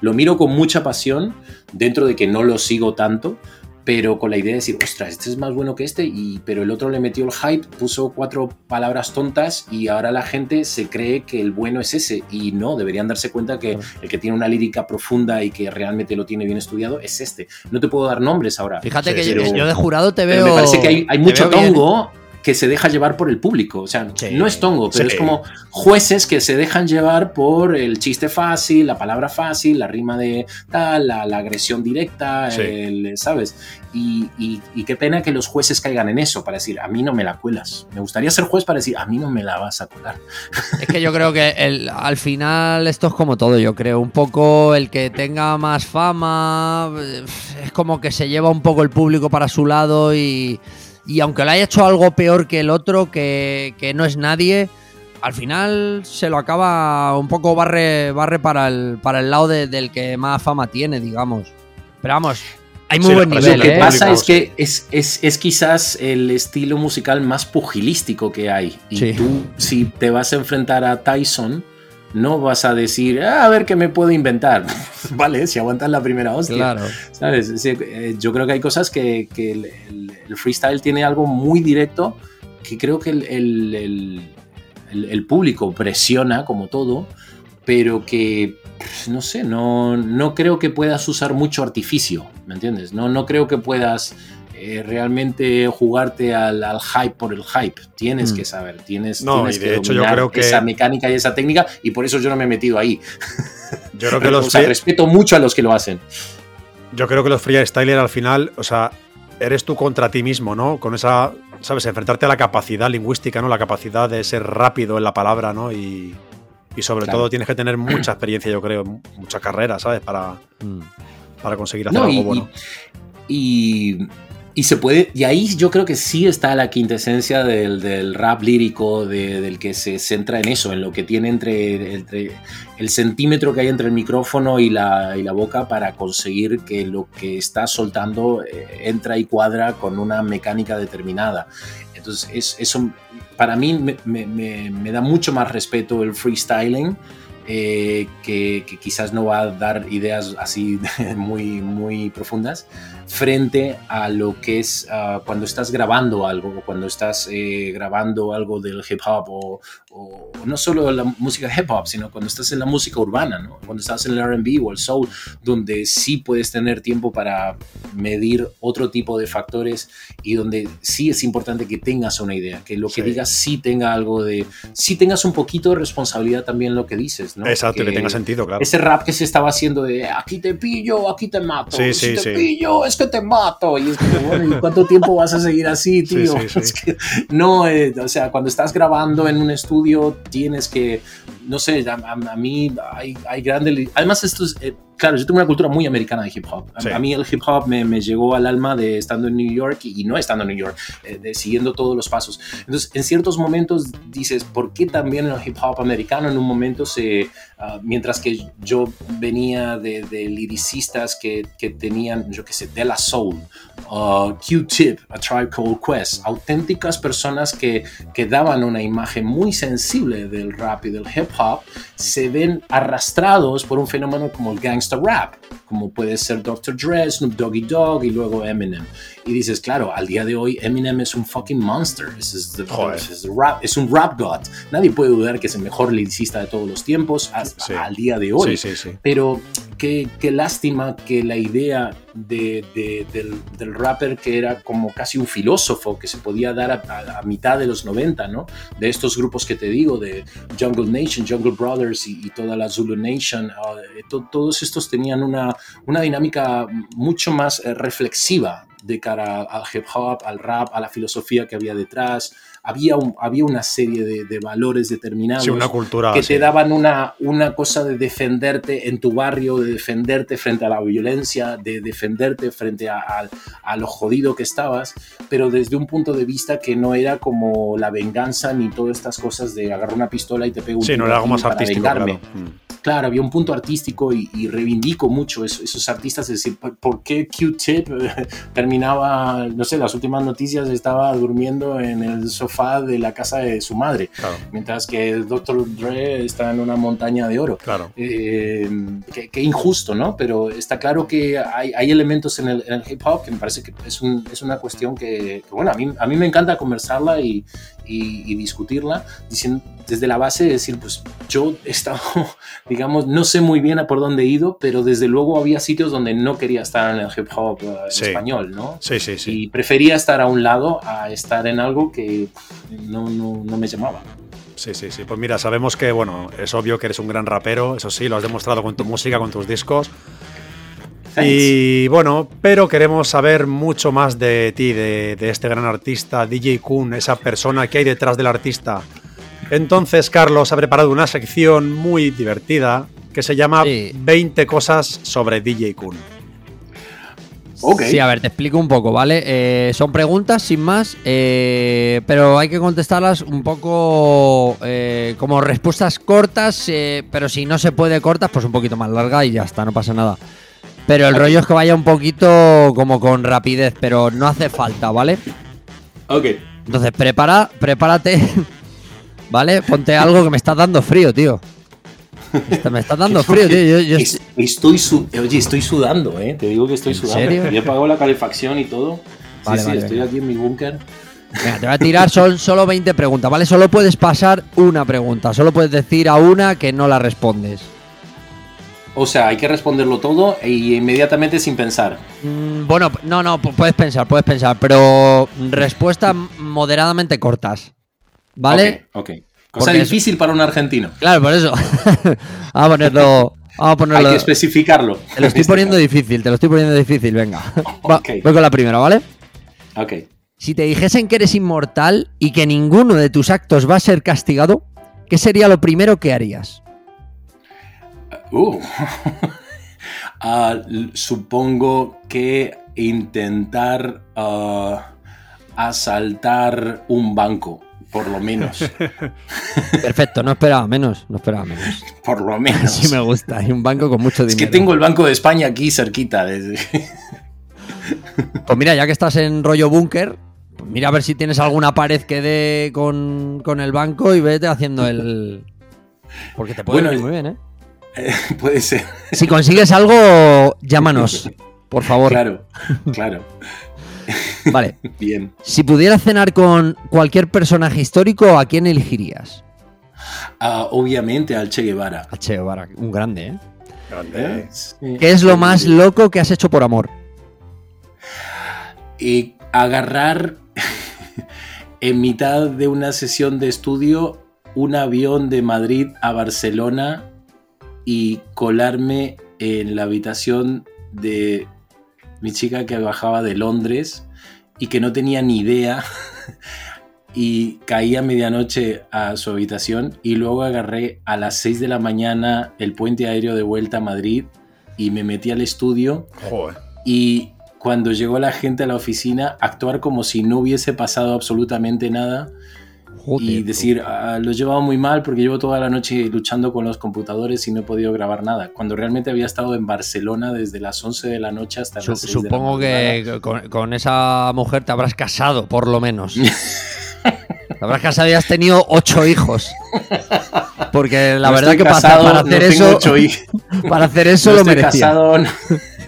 lo miro con mucha pasión, dentro de que no lo sigo tanto, pero con la idea de decir, ostras, este es más bueno que este, y, pero el otro le metió el hype, puso cuatro palabras tontas y ahora la gente se cree que el bueno es ese, y no, deberían darse cuenta que el que tiene una lírica profunda y que realmente lo tiene bien estudiado es este. No te puedo dar nombres ahora. Fíjate que yo, de jurado te veo. me parece que hay, hay mucho tongo que se deja llevar por el público. O sea, Sí. no es tongo, pero Sí. es como jueces que se dejan llevar por el chiste fácil, la palabra fácil, la rima de tal, la, la agresión directa, Sí. el- ¿sabes? Y, y- y qué pena que los jueces caigan en eso para decir, a mí no me la cuelas. Me gustaría ser juez para decir, a mí no me la vas a colar. *laughs* Es que yo creo que el- al final esto es como todo, yo creo. Un poco el que tenga más fama eh, es como que se lleva un poco el público para su lado y, y aunque le haya hecho algo peor que el otro, que, que no es nadie, al final se lo acaba un poco barre, barre para, el, para el lado de- del que más fama tiene, digamos. Pero vamos, hay muy Sí, buen Lo nivel, que del ¿eh? pasa es que es, es- es quizás el estilo musical más pugilístico que hay. Y Sí. tú, si te vas a enfrentar a Tyson, no vas a decir, "Ah, a ver qué me puedo inventar. *laughs* vale, si aguantas la primera hostia. Claro. ¿Sabes? Eh, yo creo que hay cosas que, que el, el- el freestyle tiene algo muy directo que creo que el, el- público presiona como todo, pero que, no sé, no, no creo que puedas usar mucho artificio, ¿me entiendes? No, no creo que puedas eh, realmente jugarte al, al hype por el hype. Tienes Mm. que saber, tienes, No, tienes y de que hecho yo dominar creo que- esa mecánica y esa técnica y por eso yo no me he metido ahí. *laughs* Yo creo que *laughs* los o sea, free- respeto mucho a los que lo hacen. Yo creo que los freestyler al final, o sea, eres tú contra ti mismo, ¿no? Con esa, ¿sabes? Enfrentarte a la capacidad lingüística, ¿no? La capacidad de ser rápido en la palabra, ¿no? Y, y sobre Claro. todo tienes que tener mucha *clears throat* experiencia, yo creo, mucha carrera, ¿sabes? Para, Mm. para conseguir hacer No, algo y, bueno. y, y- y se puede, y ahí yo creo que sí está la quintesencia del, del rap lírico, de- del que se centra en eso, en lo que tiene entre, entre el centímetro que hay entre el micrófono y la, y la boca para conseguir que lo que está soltando eh, entra y cuadra con una mecánica determinada. Entonces, es, eso para mí me, me- me- me da mucho más respeto el freestyling eh, que, que quizás no va a dar ideas así *laughs* muy, muy profundas, frente a lo que es ah, cuando estás grabando algo, o cuando estás eh, grabando algo del hip hop, o, o no solo la música hip hop, sino cuando estás en la música urbana, ¿no? cuando estás en el RB o el soul, donde sí puedes tener tiempo para medir otro tipo de factores y donde sí es importante que tengas una idea, que lo que Sí. digas sí tenga algo de, sí tengas un poquito de responsabilidad también en lo que dices, ¿no? Exacto, que, Que tenga sentido, claro. ese rap que se estaba haciendo de aquí te pillo, aquí te mato, Sí, si sí, te pillo, es que te mato. Y es como, bueno, ¿y cuánto tiempo vas a seguir así, Sí, tío? sí, *laughs* sí. Es que no, eh, o sea, cuando estás grabando en un estudio tienes que, no sé, a, a- a mí hay, hay grandes... Además, esto es... eh, Claro, yo tengo una cultura muy americana de hip hop. A, Sí. a mí el hip hop me, me llegó al alma de estando en New York y, y no estando en New York, eh, de siguiendo todos los pasos. Entonces, en ciertos momentos dices, ¿por qué también el hip hop americano en un momento se, ah, mientras que yo venía de, de liricistas que, que tenían, yo qué sé, De La Soul, uh, Q-Tip, A Tribe Called Quest, auténticas personas que, que daban una imagen muy sensible del rap y del hip hop, se ven arrastrados por un fenómeno como el gangsta rap, como puede ser Dr. Dre, Snoop Doggy Dogg y luego Eminem. Y dices, claro, al día de hoy Eminem es un fucking monster, es, the- es rap, es un rap god. Nadie puede dudar que es el mejor lyricista de todos los tiempos hasta Sí. al día de hoy. Sí, sí, sí. Pero qué, qué lástima que la idea de, de- del, del rapper que era como casi un filósofo que se podía dar a, a- a mitad de los 90, ¿no? De estos grupos que te digo, de Jungle Nation, Jungle Brothers y, y toda la Zulu Nation, eh, to- todos estos tenían una, una dinámica mucho más eh, reflexiva de cara al hip hop, al rap, a la filosofía que había detrás. Había, un- había una serie de, de valores determinados Sí, una cultura. que sí. te daban una, una cosa de defenderte en tu barrio, de defenderte frente a la violencia, de defenderte frente a, a- a lo jodido que estabas, pero desde un punto de vista que no era como la venganza ni todas estas cosas de agarrar una pistola y te pego un Sí, no era algo más artístico, claro. Mm. Claro, había un punto artístico y, y reivindico mucho eso- esos artistas, es decir, ¿por- ¿por qué Q-Tip eh, terminaba, no sé, las últimas noticias estaba durmiendo en el sofá de la casa de su madre, Claro, mientras que el Dr. Dre está en una montaña de oro? claro. Eh, qué, qué injusto, ¿no? Pero está claro que hay, hay elementos en el, en el hip hop que me parece que es, un- es una cuestión que, que, bueno, a mí, a mí me encanta conversarla y, y- y discutirla diciendo, desde la base de decir, pues yo he estado, digamos, no sé muy bien a por dónde he ido, pero desde luego había sitios donde no quería estar en el hip hop eh, en Sí. español, ¿no? Sí, sí, sí. Y prefería estar a un lado a estar en algo que no, no, no me llamaba. Sí, sí, sí. Pues mira, sabemos que, bueno, es obvio que eres un gran rapero, eso sí, lo has demostrado con tu música, con tus discos. Thanks. Y bueno, pero queremos saber mucho más de ti, de, de este gran artista, DJ Kun, esa persona que hay detrás del artista. Entonces, Carlos ha preparado una sección muy divertida que se llama Sí. 20 cosas sobre DJ Kun. Ok. Sí, a ver, te explico un poco, ¿vale? Eh, son preguntas sin más, eh, pero hay que contestarlas un poco eh, como respuestas cortas, eh, pero si no se puede cortas, pues un poquito más larga y ya está, no pasa nada. Pero el rollo es que vaya un poquito como con rapidez, pero no hace falta, ¿vale? Ok. Entonces, prepara, prepárate, ¿vale? Ponte algo que me está dando frío, tío. Me está dando *laughs* frío, tío. Yo- yo Es- estoy su- Oye, estoy sudando, ¿eh? Te digo que estoy ¿En sudando. serio? He pagado la calefacción y todo. Sí, Vale, sí, vale, estoy aquí en mi búnker. Venga, te voy a tirar, son solo 20 preguntas, ¿vale? Solo puedes pasar una pregunta, solo puedes decir a una que no la respondes. O sea, hay que responderlo todo e inmediatamente sin pensar. Mm, bueno, no, no, pu- puedes pensar, puedes pensar, pero respuestas moderadamente cortas, ¿vale? Ok. Cosa Porque es- difícil para un argentino. Claro, por eso. *laughs* vamos a ponerlo. Vamos a Hay ponerlo. que especificarlo. Te lo estoy poniendo difícil, te lo estoy poniendo difícil, venga. *laughs* Va, Ok. Voy con la primera, ¿vale? Ok. Si te dijesen que eres inmortal y que ninguno de tus actos va a ser castigado, ¿qué sería lo primero que harías? Uh. *laughs* Ah, supongo que intentar ah, asaltar un banco, por lo menos. *laughs* Perfecto, no esperaba menos, no esperaba menos. por lo menos. Sí me gusta, hay un banco con mucho Es dinero. que tengo el Banco de España aquí cerquita. desde- *laughs* Pues mira, ya que estás en rollo búnker, pues mira a ver si tienes alguna pared que dé con, con el banco y vete haciendo el, Porque te puede Bueno, venir muy bien, ¿eh? *laughs* Puede ser. Si consigues algo, llámanos, por favor. Claro, claro. *laughs* Vale. Bien. Si pudieras cenar con cualquier personaje histórico, ¿a quién elegirías? Ah, obviamente al Che Guevara. A Che Guevara, un grande, ¿eh? Grande. Sí. ¿Qué es lo más loco que has hecho por amor? Y agarrar *laughs* en mitad de una sesión de estudio un avión de Madrid a Barcelona y colarme en la habitación de mi chica que bajaba de Londres y que no tenía ni idea *laughs* y caí a medianoche a su habitación y luego agarré a las 6 de la mañana el puente aéreo de vuelta a Madrid y me metí al estudio Joder. y cuando llegó la gente a la oficina, actuar como si no hubiese pasado absolutamente nada Joder, y decir, "Ah, lo he llevado muy mal porque llevo toda la noche luchando con los computadores y no he podido grabar nada. Cuando realmente había estado en Barcelona desde las 11 de la noche hasta Su- las 6 de la supongo que con, con esa mujer te habrás casado, por lo menos. te habrás casado y has tenido ocho hijos. Porque la No verdad que casado, para no hacer tengo eso, *laughs* para hacer eso no lo merecía. casado, no,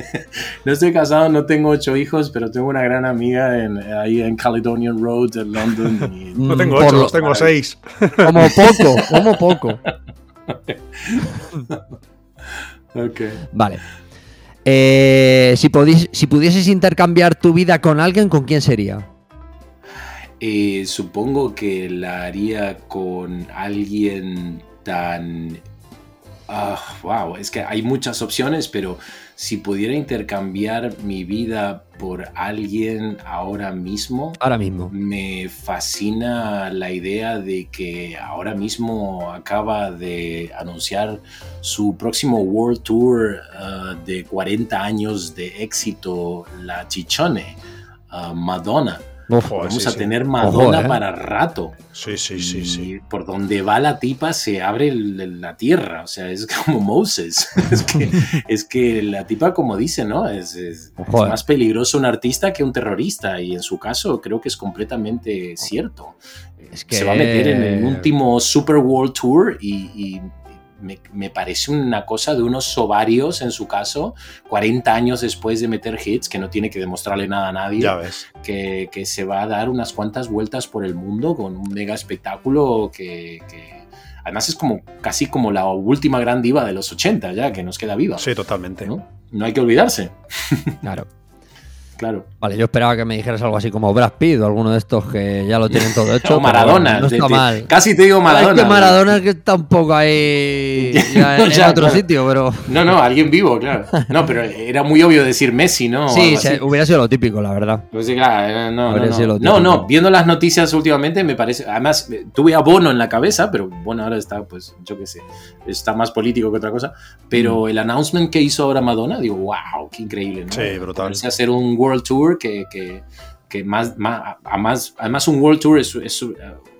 *laughs* no estoy casado, no tengo ocho hijos, pero tengo una gran amiga en, ahí en Caledonian Road, en London. y- *laughs* No Mm, tengo ocho, lo- los tengo seis. *laughs* Como poco, como poco. Ok. Vale. Eh, si, podís- si pudieses intercambiar tu vida con alguien, ¿con quién sería? Eh, supongo que la haría con alguien tan... Ah, wow, es que hay muchas opciones, pero si pudiera intercambiar mi vida por alguien ahora mismo, Ahora mismo. me fascina la idea de que ahora mismo acaba de anunciar su próximo World Tour uh, de 40 años de éxito, la Chichone, uh, Madonna. Uf, Vamos sí, a sí. tener Madonna Ojo, ¿eh? para rato. Sí, sí, sí, Y sí. por donde va la tipa se abre el- la tierra, o sea, es *laughs* como Moses. es, que, *laughs* es que la tipa, como dice, ¿no? Es, es- Ojo, es eh. más peligroso un artista que un terrorista y en su caso creo que es completamente cierto. Es que- Se va a meter en el último Super World Tour y, y me, me parece una cosa de unos ovarios en su caso, 40 años después de meter hits, que no tiene que demostrarle nada a nadie Ya ves. que, que se va a dar unas cuantas vueltas por el mundo con un mega espectáculo que, que además es como casi como la última gran diva de los 80 ya, que nos queda viva. Sí, totalmente. ¿no? No hay que olvidarse, Claro. Claro. Vale, yo esperaba que me dijeras algo así como Brad Pitt o alguno de estos que ya lo tienen todo *laughs* hecho. O pero Maradona, bueno, no está mal. casi te digo Maradona. Es que Maradona es que está un poco ahí *laughs* ya en, *laughs* en otro claro. sitio, pero No, no, alguien vivo, claro. No, pero era muy obvio decir Messi, ¿no? Sí, se- hubiera sido lo típico, la verdad. Pues sí, claro, eh, no, no, sido no. lo no, no, viendo las noticias últimamente me parece, además eh, tuve a Bono en la cabeza, pero bueno, ahora está, pues, yo qué sé, está más político que otra cosa, Mm. pero el announcement que hizo ahora Madonna, digo, wow, qué increíble, ¿no? Sí, brutal. A hacer un World Tour que, que, que más, más, además, además un World Tour es, es, uh,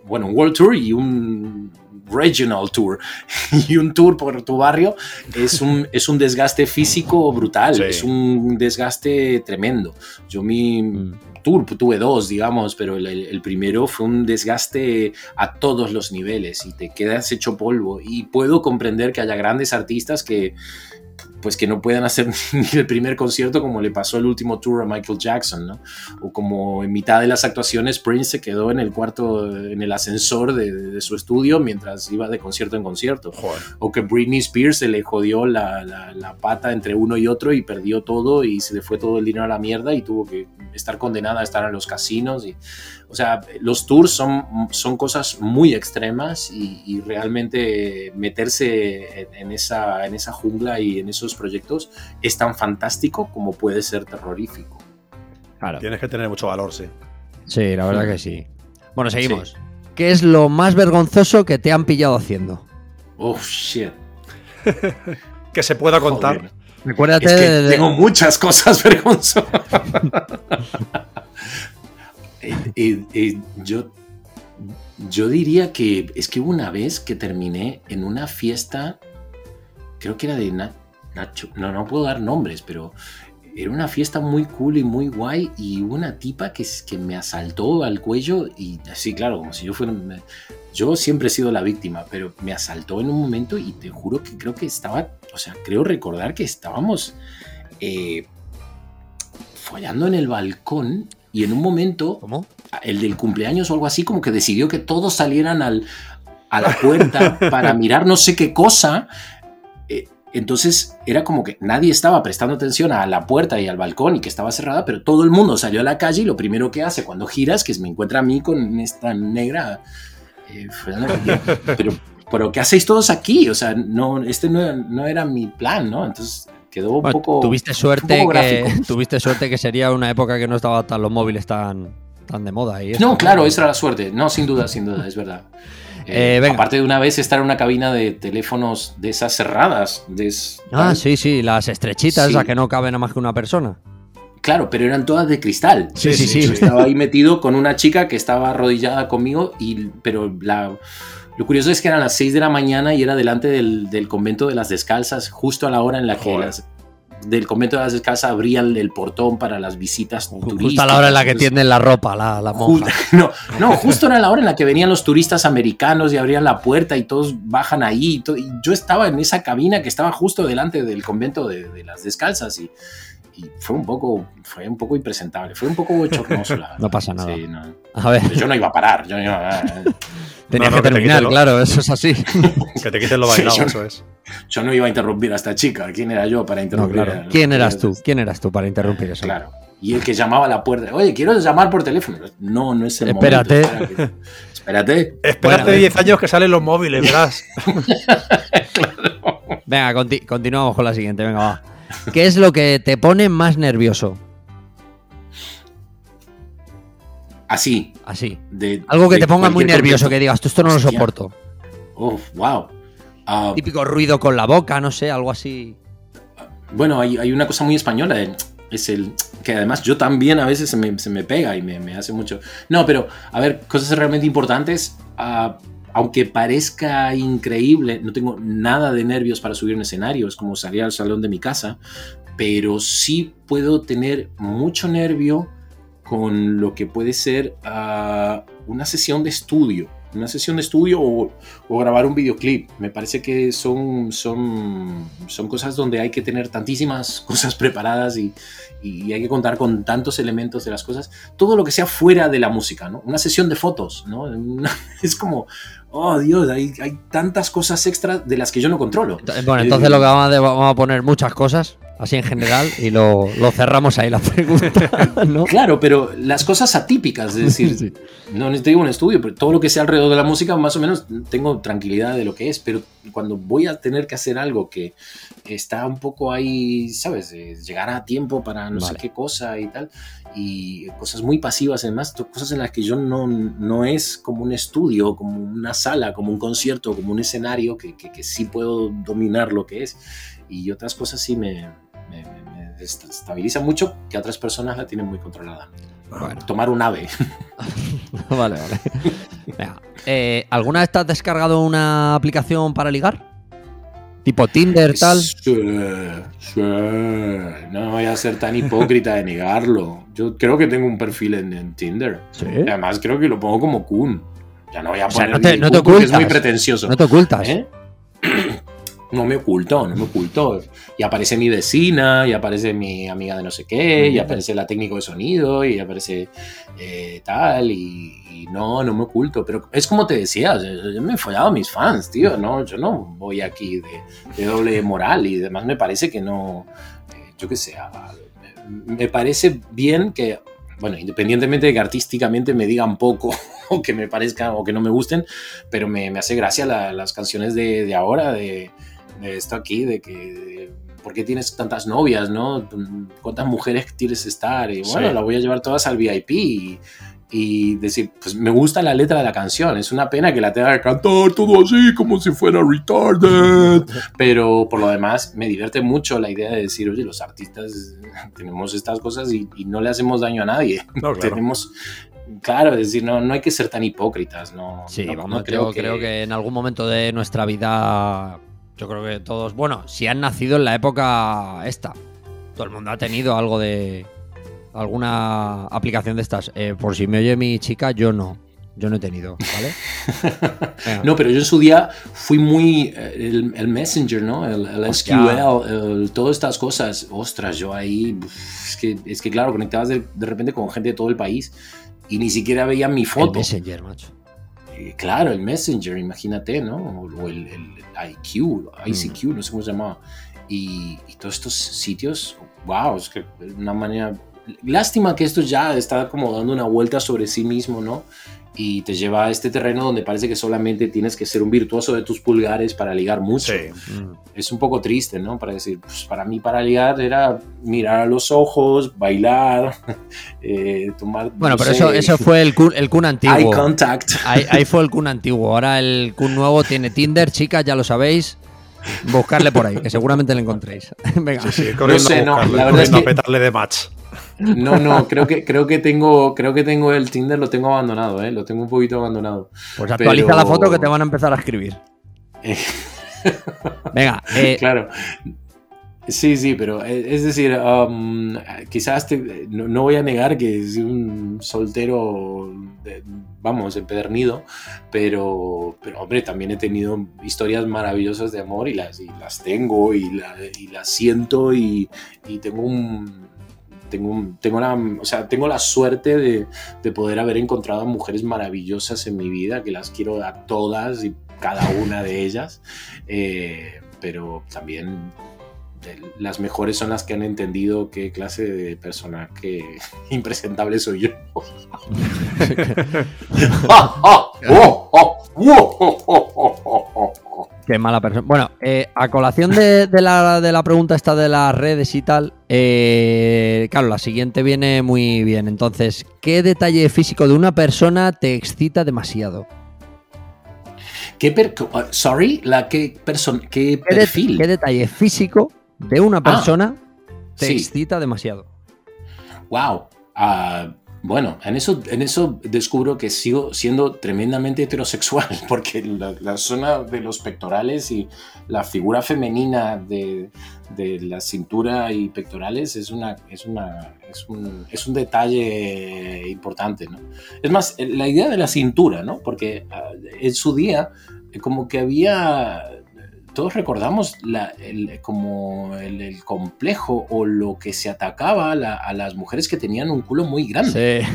bueno, un World Tour y un Regional Tour *laughs* y un tour por tu barrio es un, *laughs* es un desgaste físico brutal, Sí. es un desgaste tremendo. Yo mi Mm. tour tuve dos, digamos, pero el- el primero fue un desgaste a todos los niveles y te quedas hecho polvo. Y puedo comprender que haya grandes artistas que pues que no puedan hacer *laughs* ni el primer concierto como le pasó el último tour a Michael Jackson, ¿no? O como en mitad de las actuaciones Prince se quedó en el cuarto, en el ascensor de, de su estudio mientras iba de concierto en concierto Joder. o que Britney Spears se le jodió la, la- la pata entre uno y otro y perdió todo y se le fue todo el dinero a la mierda y tuvo que estar condenada a estar en los casinos. Y, o sea, los tours son, son cosas muy extremas y, y realmente meterse en, en esa, en esa jungla y en esos proyectos es tan fantástico como puede ser terrorífico. Claro. Tienes que tener mucho valor, sí. Sí, la verdad que sí. Bueno, seguimos. ¿Qué es lo más vergonzoso que te han pillado haciendo? Oh, shit. *laughs* Que se pueda contar. Joder. Recuérdate Es que de- de- tengo muchas cosas *laughs* vergonzosas. *laughs* Eh, eh, yo, yo diría que es que hubo una vez que terminé en una fiesta, creo que era de Na- Nacho, no, no puedo dar nombres, pero era una fiesta muy cool y muy guay y una tipa que, que me asaltó al cuello y sí, claro, como si yo fuera... Yo siempre he sido la víctima, pero me asaltó en un momento y te juro que creo que estaba, o sea, creo recordar que estábamos eh, follando en el balcón y en un momento, ¿Cómo? el del cumpleaños o algo así, como que decidió que todos salieran al, a la puerta *laughs* para mirar no sé qué cosa. Eh, entonces era como que nadie estaba prestando atención a la puerta y al balcón y que estaba cerrada, pero todo el mundo salió a la calle y lo primero que hace cuando giras, que es me encuentra a mí con esta negra. eh, *laughs* pero, pero ¿qué hacéis todos aquí? O sea, no, este no, no era mi plan, ¿no? Entonces quedó un Bueno, poco. tuviste suerte poco que *laughs* tuviste suerte que sería una época que no estaban tan los móviles tan, tan de moda y. No, claro, esa era la suerte. No, sin duda, sin duda, es verdad. *laughs* Eh, Eh, aparte de una vez estar en una cabina de teléfonos de esas cerradas. De es- Ah, tal. sí, sí, las estrechitas, Sí. esas que no caben a más que una persona. Claro, pero eran todas de cristal. Sí, sí, sí. Yo estaba ahí metido con una chica que estaba arrodillada conmigo, y, pero la, lo curioso es que eran las 6 de la mañana y era delante del, del convento de las descalzas, justo a la hora en la que las, del convento de las descalzas abrían el portón para las visitas turísticas. Justo a la hora en la que tienden la ropa, la, la monja. *laughs* no, no, justo era la hora en la que venían los turistas americanos y abrían la puerta y todos bajan ahí. Y, to- y yo estaba en esa cabina que estaba justo delante del convento de, de las descalzas y, y fue un poco, fue un poco impresentable, fue un poco bochornoso. la *laughs* verdad. No pasa nada. Sí, no. A ver, Pero yo no iba a parar. Yo no iba a, *laughs* tenías no, que que te terminar, claro, eso es así. *laughs* Que te quiten lo bailado, Sí, yo- eso es. yo no iba a interrumpir a esta chica. ¿Quién era yo para No, interrumpir? claro. ¿Quién eras tú? ¿Quién eras tú para interrumpir eso? Claro. Y el que llamaba a la puerta, oye, quiero llamar por teléfono. No, no es el Espérate. momento. que- Espérate. Espérate Bueno, 10 años que salen los móviles, verás. Venga, conti- continuamos con la siguiente, venga, va. ¿Qué es lo que te pone más nervioso? Así. Así. de- Algo que te ponga muy nervioso, que digas, esto no lo soporto. Wow. Ah, Típico ruido con la boca, no sé, algo así. bueno, hay, hay una cosa muy española, eh, es el que además yo también a veces se me, se me pega y me, me hace mucho. No, pero a ver, cosas realmente importantes. ah, aunque parezca increíble, no tengo nada de nervios para subir un escenario, es como salir al salón de mi casa, pero sí puedo tener mucho nervio con lo que puede ser ah, una sesión de estudio. Una sesión de estudio o, o grabar un videoclip. Me parece que son, son, son cosas donde hay que tener tantísimas *laughs* cosas preparadas y, y hay que contar con tantos elementos de las cosas. Todo lo que sea fuera de la música, ¿no? Una sesión de fotos, ¿no? *laughs* Es como, oh Dios, hay, hay tantas cosas extras de las que yo no controlo. Bueno, entonces lo que vamos a, vamos a poner muchas cosas, así en general, y lo, lo cerramos ahí la pregunta, *laughs* ¿no? Claro, pero las cosas atípicas, es decir, *laughs* Sí. no necesito un estudio, pero todo lo que sea alrededor de la música, más o menos tengo tranquilidad de lo que es, pero cuando voy a tener que hacer algo que está un poco ahí, ¿sabes? Eh, llegar a tiempo para no sé Vale. qué cosa y tal, y cosas muy pasivas además, cosas en las que yo no, no es como un estudio, como una sala, como un concierto, como un escenario, que, que, que sí puedo dominar lo que es, y otras cosas sí me... me- me- desestabilizan mucho que otras personas la tienen muy controlada Bueno, tomar un ave. *laughs* *laughs* vale, vale. Venga, eh, ¿Alguna vez te has descargado una aplicación para ligar? Tipo Tinder, tal. Sí, sí. No voy a ser tan hipócrita de negarlo. Yo creo que tengo un perfil en, en Tinder. Sí. Y además creo que lo pongo como Kun. Ya no voy a O sea, poner no te- no te porque es muy ocultas. pretencioso. No te ocultas. ¿Eh? No me oculto, no me oculto. Y aparece mi vecina, y aparece mi amiga de no sé qué, y aparece la técnico de sonido, y aparece eh, tal, y, y no, no me oculto. Pero es como te decía, yo, yo me he follado a mis fans, tío, ¿no? Yo no voy aquí de, de doble moral, y además me parece que no, eh, yo qué sé, a- me parece bien que, bueno, independientemente de que artísticamente me digan poco, *laughs* o que me parezca, o que no me gusten, pero me, me hace gracia la- las canciones de, de ahora, de esto aquí, de que ¿por qué tienes tantas novias, no? ¿Cuántas mujeres quieres estar? Y bueno, Sí. las voy a llevar todas al VIP y, y decir, pues me gusta la letra de la canción, es una pena que la tenga que cantar todo así como si fuera retarded, *laughs* pero por lo demás me divierte mucho la idea de decir, oye, los artistas *laughs* tenemos estas cosas y, y no le hacemos daño a nadie, No, claro. tenemos... Claro, es decir, no, no hay que ser tan hipócritas, no. Sí, no- vamos, no creo, creo que en algún momento de nuestra vida, yo creo que todos, bueno, si han nacido en la época esta, Todo el mundo ha tenido algo de. alguna aplicación de estas. Eh, por si me oye mi chica, yo no. Yo no he tenido, ¿vale? *laughs* No, pero yo en su día fui muy. eh, El, el Messenger, ¿no? El, el. SQL, el- todas estas cosas. Ostras, yo ahí. Es que, es que claro, conectabas de, de repente con gente de todo el país y ni siquiera veían mi El foto. Messenger, macho. Eh, claro, el Messenger, imagínate, ¿no? O, el, el IQ, ICQ, no sé cómo se llamaba. Y, y todos estos sitios, wow, es que una manera... Lástima que esto ya está como dando una vuelta sobre sí mismo, ¿no? Y te lleva a este terreno donde parece que solamente tienes que ser un virtuoso de tus pulgares para ligar mucho. Sí. Mm. Es un poco triste, ¿no? Para decir, pues para mí para ligar era mirar a los ojos, bailar, *laughs* eh, tomar... Bueno, no pero sé, eso, eso fue el Kun, el Kun Eye antiguo. contact. Ahí, ahí fue el Kun antiguo. Ahora el Kun nuevo tiene Tinder, chicas, ya lo sabéis. Buscarle por ahí, que seguramente le encontréis. *laughs* Venga. Sí, sí, corriendo, sé, a, no, la verdad es que- a petarle de match. No, no, creo que, creo que tengo, creo que tengo el Tinder, lo tengo abandonado, ¿eh? Lo tengo un poquito abandonado. Pues actualiza Pero- la foto que te van a empezar a escribir. *laughs* Venga, eh, claro. Sí, sí, pero eh, es decir, um, quizás te- no, no voy a negar que soy un soltero, de- vamos, empedernido, pero, pero hombre, también he tenido historias maravillosas de amor y las, y las tengo y, la- y las siento y, y tengo un... Tengo, tengo, la, o sea, tengo la suerte de, de poder haber encontrado a mujeres maravillosas en mi vida, que las quiero a todas y cada una de ellas, eh, pero también de- las mejores son las que han entendido qué clase de personaje *laughs* impresentable soy yo. Qué mala persona. Bueno, eh, a colación de, de la, de la pregunta esta de las redes y tal, eh, claro, la siguiente viene muy bien. Entonces, ¿qué detalle físico de una persona te excita demasiado? ¿Qué per- uh, sorry, la qué person qué ¿Qué, de- perfil? qué detalle físico de una persona te sí. excita demasiado? Wow. Ah, bueno, en eso, en eso descubro que sigo siendo tremendamente heterosexual, *laughs* porque la, zona de los pectorales y la figura femenina de, de la cintura y pectorales es, una, es, una, es, un, detalle importante, ¿no? Es más, la idea de la cintura, ¿no? Porque ah, en su día, como que había todos recordamos la- el, como el, el complejo o lo que se atacaba a, la- a las mujeres que tenían un culo muy grande Sí.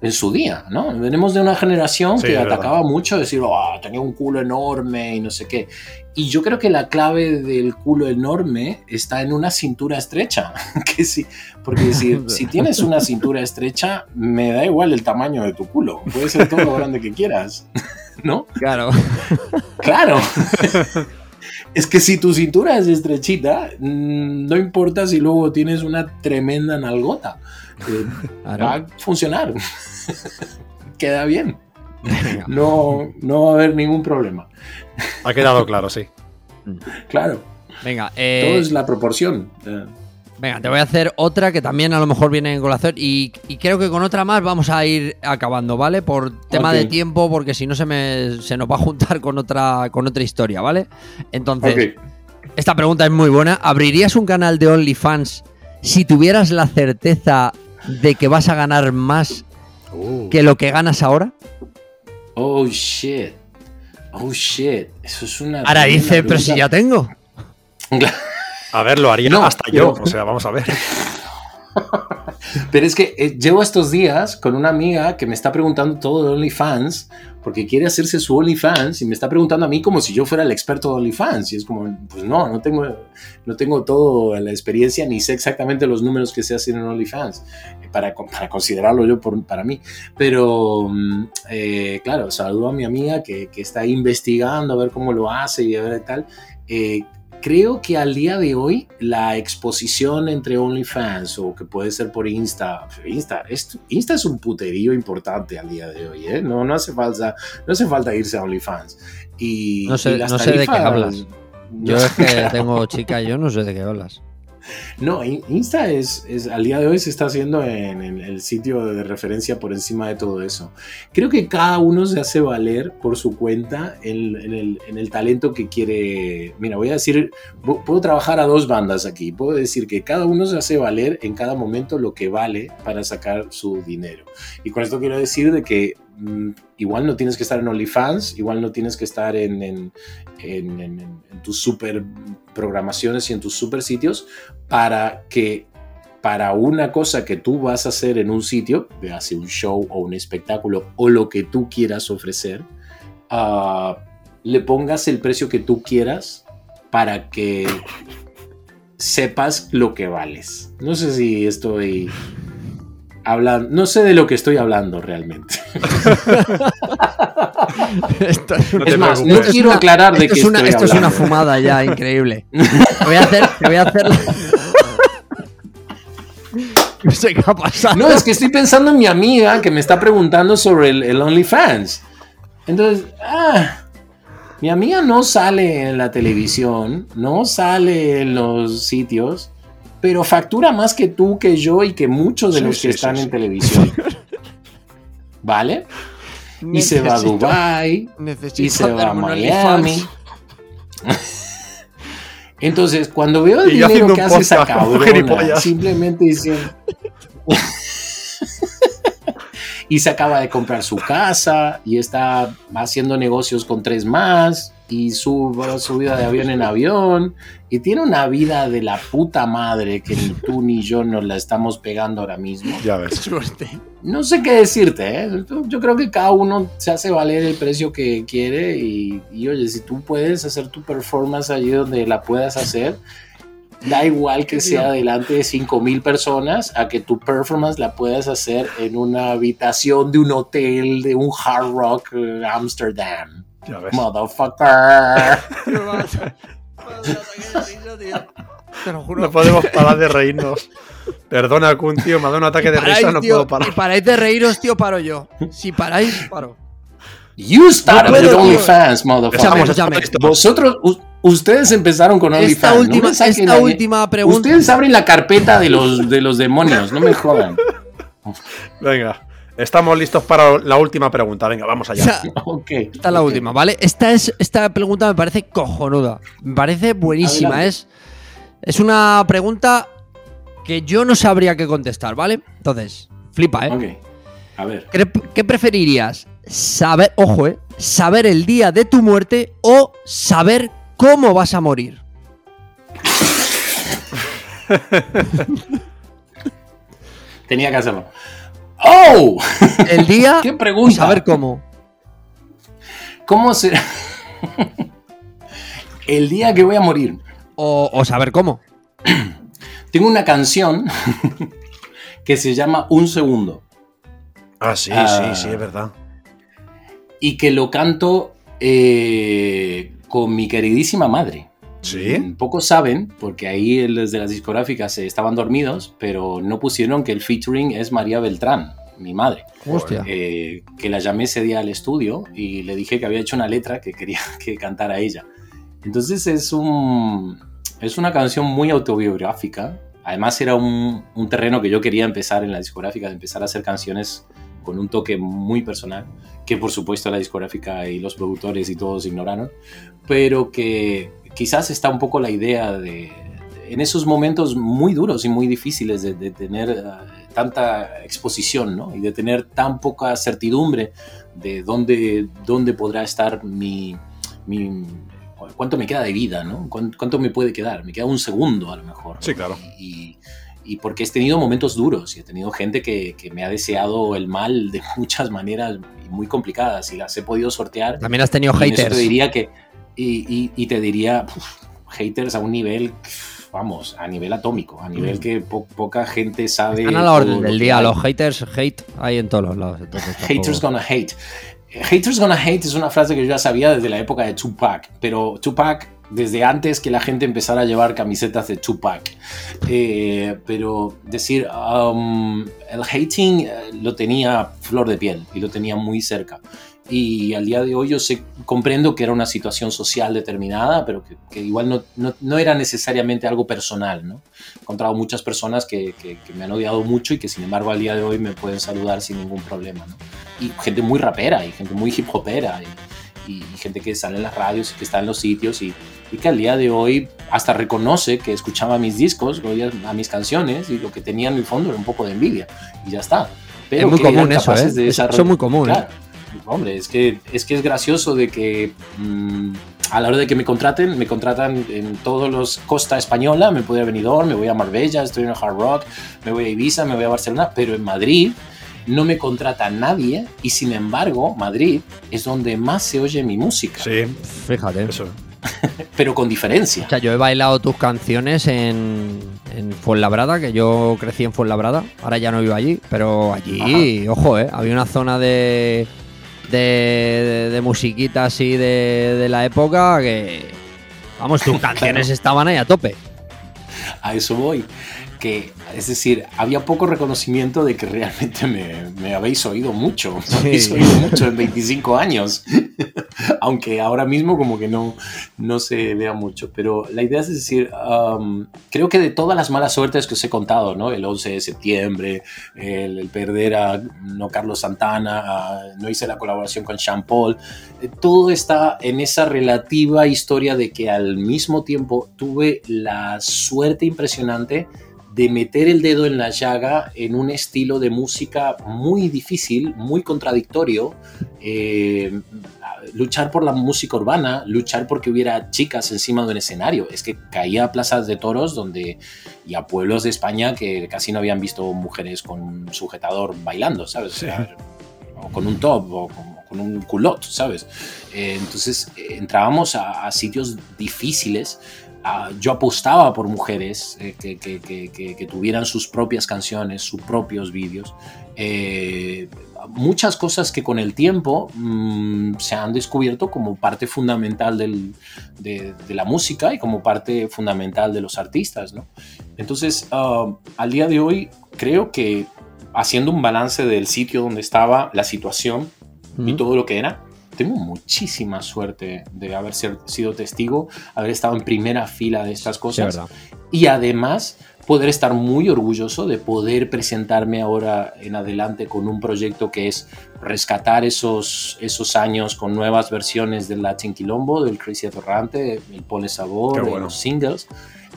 en su día, ¿no? Venimos de una generación Sí, que atacaba mucho, decir, "Ah, tenía un culo enorme y no sé qué. Y yo creo que la clave del culo enorme está en una cintura estrecha. *laughs* que sí, porque si, *laughs* si tienes una cintura estrecha, me da igual el tamaño de tu culo. Puede ser todo lo grande que quieras, *laughs* ¿no? Claro. Claro. Es que si tu cintura es estrechita, mm, no importa si luego tienes una tremenda nalgota. eh. *laughs* Va a funcionar. *laughs* Queda bien. No, no va a haber ningún problema. Ha quedado claro, sí. Claro. Venga, Todo eh, es la proporción. Venga, te voy a hacer otra que también a lo mejor viene en colación y, y creo que con otra más vamos a ir acabando, ¿vale? Por tema de tiempo, porque si no se, me, se nos va a juntar con otra, con otra historia, ¿vale? Entonces, esta pregunta es muy buena. ¿Abrirías un canal de OnlyFans si tuvieras la certeza de que vas a ganar más Uh, que lo que ganas ahora? Oh shit. Oh shit. Eso es una. Ahora dice, pero si ya pregunta". tengo. *laughs* a ver, lo haría No, hasta pero- yo. O sea, vamos a ver. *laughs* Pero es que eh, llevo estos días con una amiga que me está preguntando todo de OnlyFans, porque quiere hacerse su OnlyFans y me está preguntando a mí como si yo fuera el experto de OnlyFans. Y es como, pues no, no tengo, no tengo toda la experiencia ni sé exactamente los números que se hacen en OnlyFans eh, para, para considerarlo yo por, para mí. Pero, mm, eh, claro, saludo a mi amiga que, que está investigando a ver cómo lo hace y a ver tal. Eh, Creo que al día de hoy la exposición entre OnlyFans o que puede ser por Insta, Insta, esto- Insta es un puterío importante al día de hoy, ¿eh? No, no hace falta, no hace falta irse a OnlyFans. Y, No sé- y las no sé de qué hablas. Yo es que *laughs* tengo chica, yo no sé de qué hablas. No, In- Insta es, es- al día de hoy se está haciendo en, el sitio de referencia por encima de todo eso. Creo que cada uno se hace valer por su cuenta en, el, en el talento que quiere. Mira, voy a decir, pu- puedo trabajar a dos bandas aquí. Puedo decir que cada uno se hace valer en cada momento lo que vale para sacar su dinero. Y con esto quiero decir de que igual no tienes que estar en OnlyFans, igual no tienes que estar en, en, en- tus super programaciones y en tus super sitios para que para una cosa que tú vas a hacer en un sitio, hace un show o un espectáculo o lo que tú quieras ofrecer, ah, le pongas el precio que tú quieras para que sepas lo que vales. No sé si estoy hablando, no sé de lo que estoy hablando realmente. *laughs* Esto, No es más, preocupes. no quiero aclarar de qué es una, estoy esto es una fumada ya *laughs* increíble. Te voy a hacer. Te voy a hacer. *laughs* No sé qué ha pasado. No, es que estoy pensando en mi amiga que me está preguntando sobre el, el OnlyFans. Entonces, ah, mi amiga no sale en la televisión, no sale en los sitios, pero factura más que tú, que yo y que muchos de Sí, los sí, que sí, están sí. en televisión. ¿Vale? Y se va a Dubai y se va a Miami. Entonces, cuando veo el Y dinero que hace esa cabrona, simplemente diciendo. *laughs* y se acaba de comprar su casa y está haciendo negocios con tres más y su, su vida de avión en avión y tiene una vida de la puta madre que ni tú ni yo nos la estamos pegando ahora mismo. Ya ves. Suerte. No sé qué decirte, ¿eh? yo creo que cada uno se hace valer el precio que quiere y, y, oye, si tú puedes hacer tu performance allí donde la puedas hacer, da igual que sea delante de 5.000 personas a que tu performance la puedas hacer en una habitación de un hotel de un Hard Rock eh, Amsterdam. Ya ves. Motherfucker. *laughs* Te lo juro. No podemos parar de reírnos. Perdona, Kun, tío, me ha dado un ataque de Paráis, risa, no tío, puedo parar. Si paráis de reíros, tío, paro yo. Si paráis, paro. You started No puedo, with. OnlyFans, motherfucker. Vosotros, ustedes empezaron con OnlyFans. Esta no última, me saquen esta última pregunta. Ustedes abren la carpeta de los, de los demonios, no me jodan. Venga, estamos listos para la última pregunta. Venga, vamos O allá. sea, *laughs* Ok. esta es la última, ¿vale? Esta, es, esta pregunta me parece cojonuda. Me parece buenísima. Adelante. Es, es una pregunta que yo no sabría qué contestar, ¿vale? Entonces, flipa, ¿eh? Ok. A ver. ¿Qué, qué preferirías? Saber, ojo, ¿eh? Saber el día de tu muerte o saber cómo vas a morir. *laughs* Tenía que hacerlo. ¡Oh! El día *laughs* ¡Qué pregunta! saber cómo. ¿Cómo será? El día que voy a morir. O, o saber cómo. *clears throat* Tengo una canción *laughs* que se llama Un Segundo Ah, sí, Ah. sí, sí, es verdad. y que lo canto eh, con mi queridísima madre. ¿Sí? Mm, Pocos saben, porque ahí los de las discográficas eh, estaban dormidos, pero no pusieron que el featuring es María Beltrán, mi madre. Hostia. eh, que la llamé ese día al estudio y le dije que había hecho una letra que quería *laughs* que cantara ella. Entonces es, un, es una canción muy autobiográfica. Además era un, un terreno que yo quería empezar en la discográfica, de empezar a hacer canciones con un toque muy personal, que por supuesto la discográfica y los productores y todos ignoraron, pero que quizás está un poco la idea de, en esos momentos muy duros y muy difíciles de, de tener eh, tanta exposición ¿no? y de tener tan poca certidumbre de dónde, dónde podrá estar mi, mi- cuánto me queda de vida, ¿no? ¿Cuán- ¿Cuánto me puede quedar? Me queda un segundo a lo mejor. ¿no? Sí, claro. Y, y porque he tenido momentos duros y he tenido gente que, que me ha deseado el mal de *laughs* muchas maneras muy complicadas y las he podido sortear. También has tenido Y en eso haters. te diría que. Y, y- y te diría. haters a un nivel. Vamos, a nivel atómico, a nivel que po- poca gente sabe. Están a la orden del que día. hay. Los haters, hate, hay en todos los lados. entonces *laughs* Haters gonna hate. Haters gonna hate es una frase que yo ya sabía desde la época de Tupac, pero Tupac desde antes que la gente empezara a llevar camisetas de Tupac. Eh, pero decir, um, el hating eh, lo tenía flor de piel y lo tenía muy cerca. Y al día de hoy yo sé, comprendo que era una situación social determinada, pero que, que igual no, no, no, era necesariamente algo personal. ¿no? He encontrado muchas personas que, que, que, me han odiado mucho y que sin embargo al día de hoy me pueden saludar sin ningún problema. ¿no? Y gente muy rapera y gente muy hip hopera. Y, y, gente que sale en las radios y que está en los sitios y, y, que al día de hoy hasta reconoce que escuchaba mis discos, a mis canciones y lo que tenía en el fondo era un poco de envidia y ya está. Pero es muy común eso, ¿eh? De es muy común. Claro, ¿eh? Hombre, es que, es que es gracioso de que mmm, a la hora de que me contraten, me contratan en todos los costa española, me ir a Benidorm, me voy a Marbella, estoy en el Hard Rock, me voy a Ibiza, me voy a Barcelona, pero en Madrid no me contrata nadie y sin embargo Madrid es donde más se oye mi música. Sí, fíjate. Eso. *laughs* Pero con diferencia. O sea, yo he bailado tus canciones en, en Fuenlabrada, que yo crecí en Fuenlabrada. Ahora ya no vivo allí, pero allí, Ajá. ojo, ¿eh? había una zona de, de, de, musiquita así de, de, la época que, vamos, tus *laughs* canciones estaban ahí a tope. A eso voy que, es decir, había poco reconocimiento de que realmente me, me habéis oído mucho, me sí. habéis oído mucho en 25 años, *laughs* aunque ahora mismo como que no, no se vea mucho, pero la idea es decir, um, creo que de todas las malas suertes que os he contado, ¿no? el 11 de septiembre, el, el perder a no Carlos Santana, a, no hice la colaboración con Sean Paul, eh, todo está en esa relativa historia de que al mismo tiempo tuve la suerte impresionante de meter el dedo en la llaga en un estilo de música muy difícil, muy contradictorio, eh, luchar por la música urbana, luchar porque hubiera chicas encima de un escenario. Es que caía a plazas de toros donde, y a pueblos de España que casi no habían visto mujeres con un sujetador bailando, ¿sabes? Sí. O, con un top o con, con un culot, ¿sabes? Eh, entonces eh, entrábamos a, a sitios difíciles Uh, yo apostaba por mujeres eh, que, que, que, que, tuvieran sus propias canciones, sus propios vídeos. Eh, muchas cosas que con el tiempo mmm, se han descubierto como parte fundamental del, de, de, la música y como parte fundamental de los artistas. ¿no? Entonces, uh, al día de hoy, creo que haciendo un balance del sitio donde estaba, la situación uh -huh. y todo lo que era, tengo muchísima suerte de haber sido testigo, haber estado en primera fila de estas cosas sí, y además poder estar muy orgulloso de poder presentarme ahora en adelante con un proyecto que es rescatar esos, esos años con nuevas versiones del Latin Quilombo, del Crazy Atorrante, el Pole Sabor, bueno. de los singles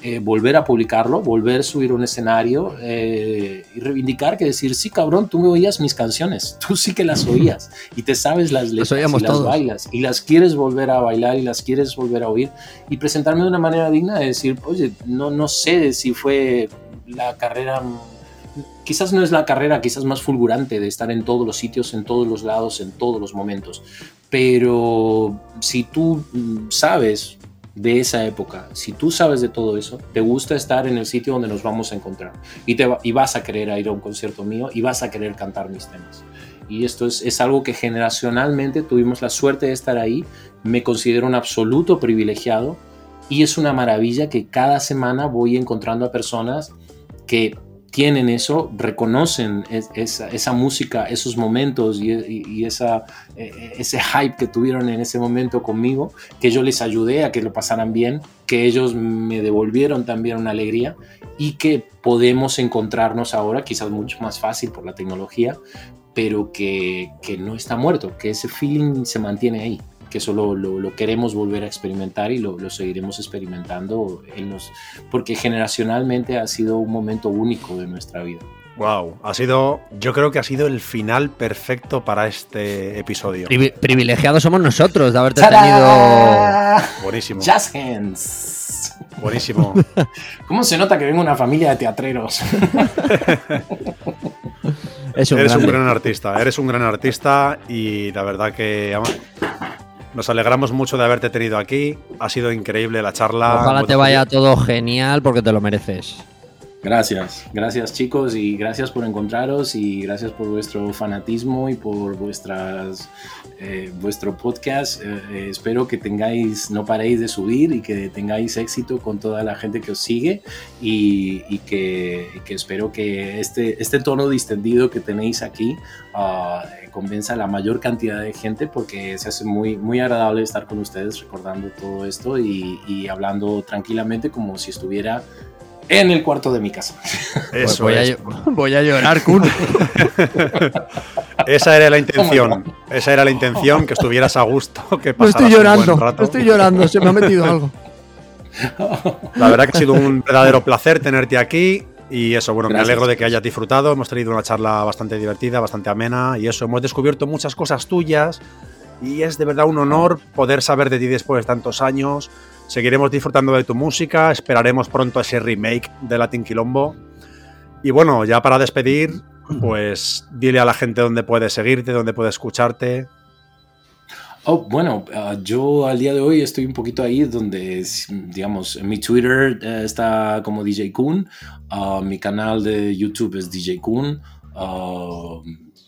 eh, volver a publicarlo, volver a subir un escenario eh, y reivindicar que decir, sí, cabrón, tú me oías mis canciones, *laughs* tú sí que las oías y te sabes las letras y las todos. bailas y las quieres volver a bailar y las quieres volver a oír y presentarme de una manera digna de decir, oye, no, no sé si fue la carrera quizás no es la carrera quizás más fulgurante de estar en todos los sitios, en todos los lados, en todos los momentos, pero si tú sabes de esa época, si tú sabes de todo eso, te gusta estar en el sitio donde nos vamos a encontrar y, te, y vas a querer ir a un concierto mío y vas a querer cantar mis temas. Y esto es, es algo que generacionalmente tuvimos la suerte de estar ahí, me considero un absoluto privilegiado y es una maravilla que cada semana voy encontrando a personas que tienen eso, reconocen es, esa, música, esos momentos y, esa, eh, ese hype que tuvieron en ese momento conmigo, que yo les ayudé a que lo pasaran bien, que ellos me devolvieron también una alegría y que podemos encontrarnos ahora, quizás mucho más fácil por la tecnología, pero que, que no está muerto, que ese feeling se mantiene ahí que eso lo, lo, lo, queremos volver a experimentar y lo, lo, seguiremos experimentando en los, porque generacionalmente ha sido un momento único de nuestra vida. Wow, ha sido, yo creo que ha sido el final perfecto para este episodio. Pri privilegiados somos nosotros de haberte ¡Tarán! tenido. Buenísimo. Jazz hands. Buenísimo. *laughs* ¿Cómo se nota que vengo de una familia de teatreros? *laughs* es un eres grande. un gran artista, eres un gran artista y la verdad que nos alegramos mucho de haberte tenido aquí. Ha sido increíble la charla. Ojalá te vaya todo genial porque te lo mereces. Gracias, gracias chicos y gracias por encontraros y gracias por vuestro fanatismo y por vuestras eh, vuestro podcast. Eh, eh, espero que tengáis, no paréis de subir y que tengáis éxito con toda la gente que os sigue y, y que, y que espero que este, este tono distendido que tenéis aquí uh, convenza a la mayor cantidad de gente porque se hace muy, muy agradable estar con ustedes recordando todo esto y, y hablando tranquilamente como si estuviera en el cuarto de mi casa. Eso voy, es. A, *laughs* voy a llorar, Kun. *laughs* Esa era la intención. Esa era la intención, que estuvieras a gusto. Que no estoy llorando, no estoy llorando, se me ha metido algo. La verdad que ha sido un verdadero placer tenerte aquí. Y eso, bueno, Gracias, me alegro de que hayas disfrutado. Hemos tenido una charla bastante divertida, bastante amena. Y eso, hemos descubierto muchas cosas tuyas. Y es de verdad un honor poder saber de ti después de tantos años. Seguiremos disfrutando de tu música. Esperaremos pronto ese remake de Latin Quilombo. Y bueno, ya para despedir, pues dile a la gente dónde puede seguirte, dónde puede escucharte. Oh, bueno, uh, yo al día de hoy estoy un poquito ahí donde, digamos, mi Twitter uh, está como DJ Kun, uh, mi canal de YouTube es DJ Kun,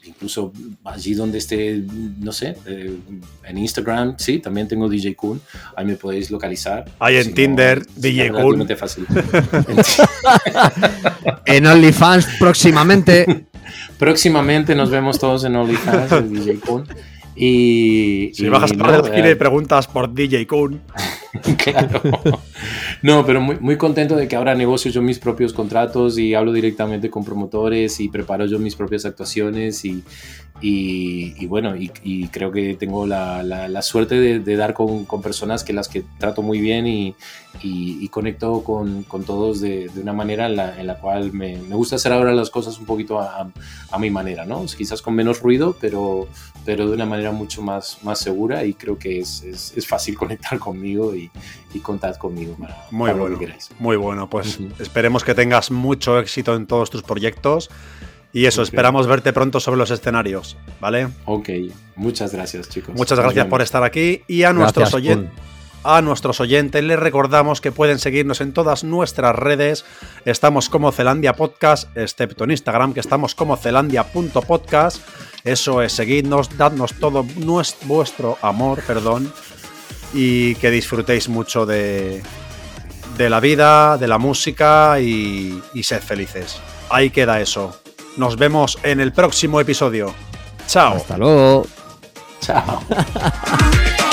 incluso allí donde esté, no sé, eh, en Instagram, sí, también tengo DJ Kun, ahí me podéis localizar. Ahí en si Tinder, no, DJ Kun. Fácil. *laughs* en OnlyFans próximamente. *laughs* próximamente nos vemos todos en OnlyFans, DJ Kun. Y, si y, bajas no, el eh, preguntas por DJ Kun. *laughs* claro. No, pero muy, muy contento de que ahora negocio yo mis propios contratos y hablo directamente con promotores y preparo yo mis propias actuaciones y, y, bueno, y, creo que tengo la, la, suerte de, dar con, con, personas que las que trato muy bien y, conecto con, con todos de, de, una manera en la, en la cual me, me, gusta hacer ahora las cosas un poquito a, a, mi manera, ¿no? Quizás con menos ruido, pero, pero de una manera mucho más, más segura y creo que es, es, fácil *laughs* conectar conmigo y contad conmigo para, muy para bueno, lo que queráis. Muy bueno, pues uh -huh. esperemos que tengas mucho éxito en todos tus proyectos. Y eso, okay. esperamos verte pronto sobre los escenarios, ¿vale? Ok, muchas gracias chicos. Muchas gracias por estar aquí y a nuestros oyentes. A nuestros oyentes les recordamos que pueden seguirnos en todas nuestras redes. Estamos como Zelandia Podcast, excepto en Instagram, que estamos como zelandia.podcast. Eso es, seguidnos, dadnos todo nuestro, vuestro amor, perdón, y que disfrutéis mucho de, de la vida, de la música y, y sed felices. Ahí queda eso. Nos vemos en el próximo episodio. Chao. Hasta luego. Chao. *laughs*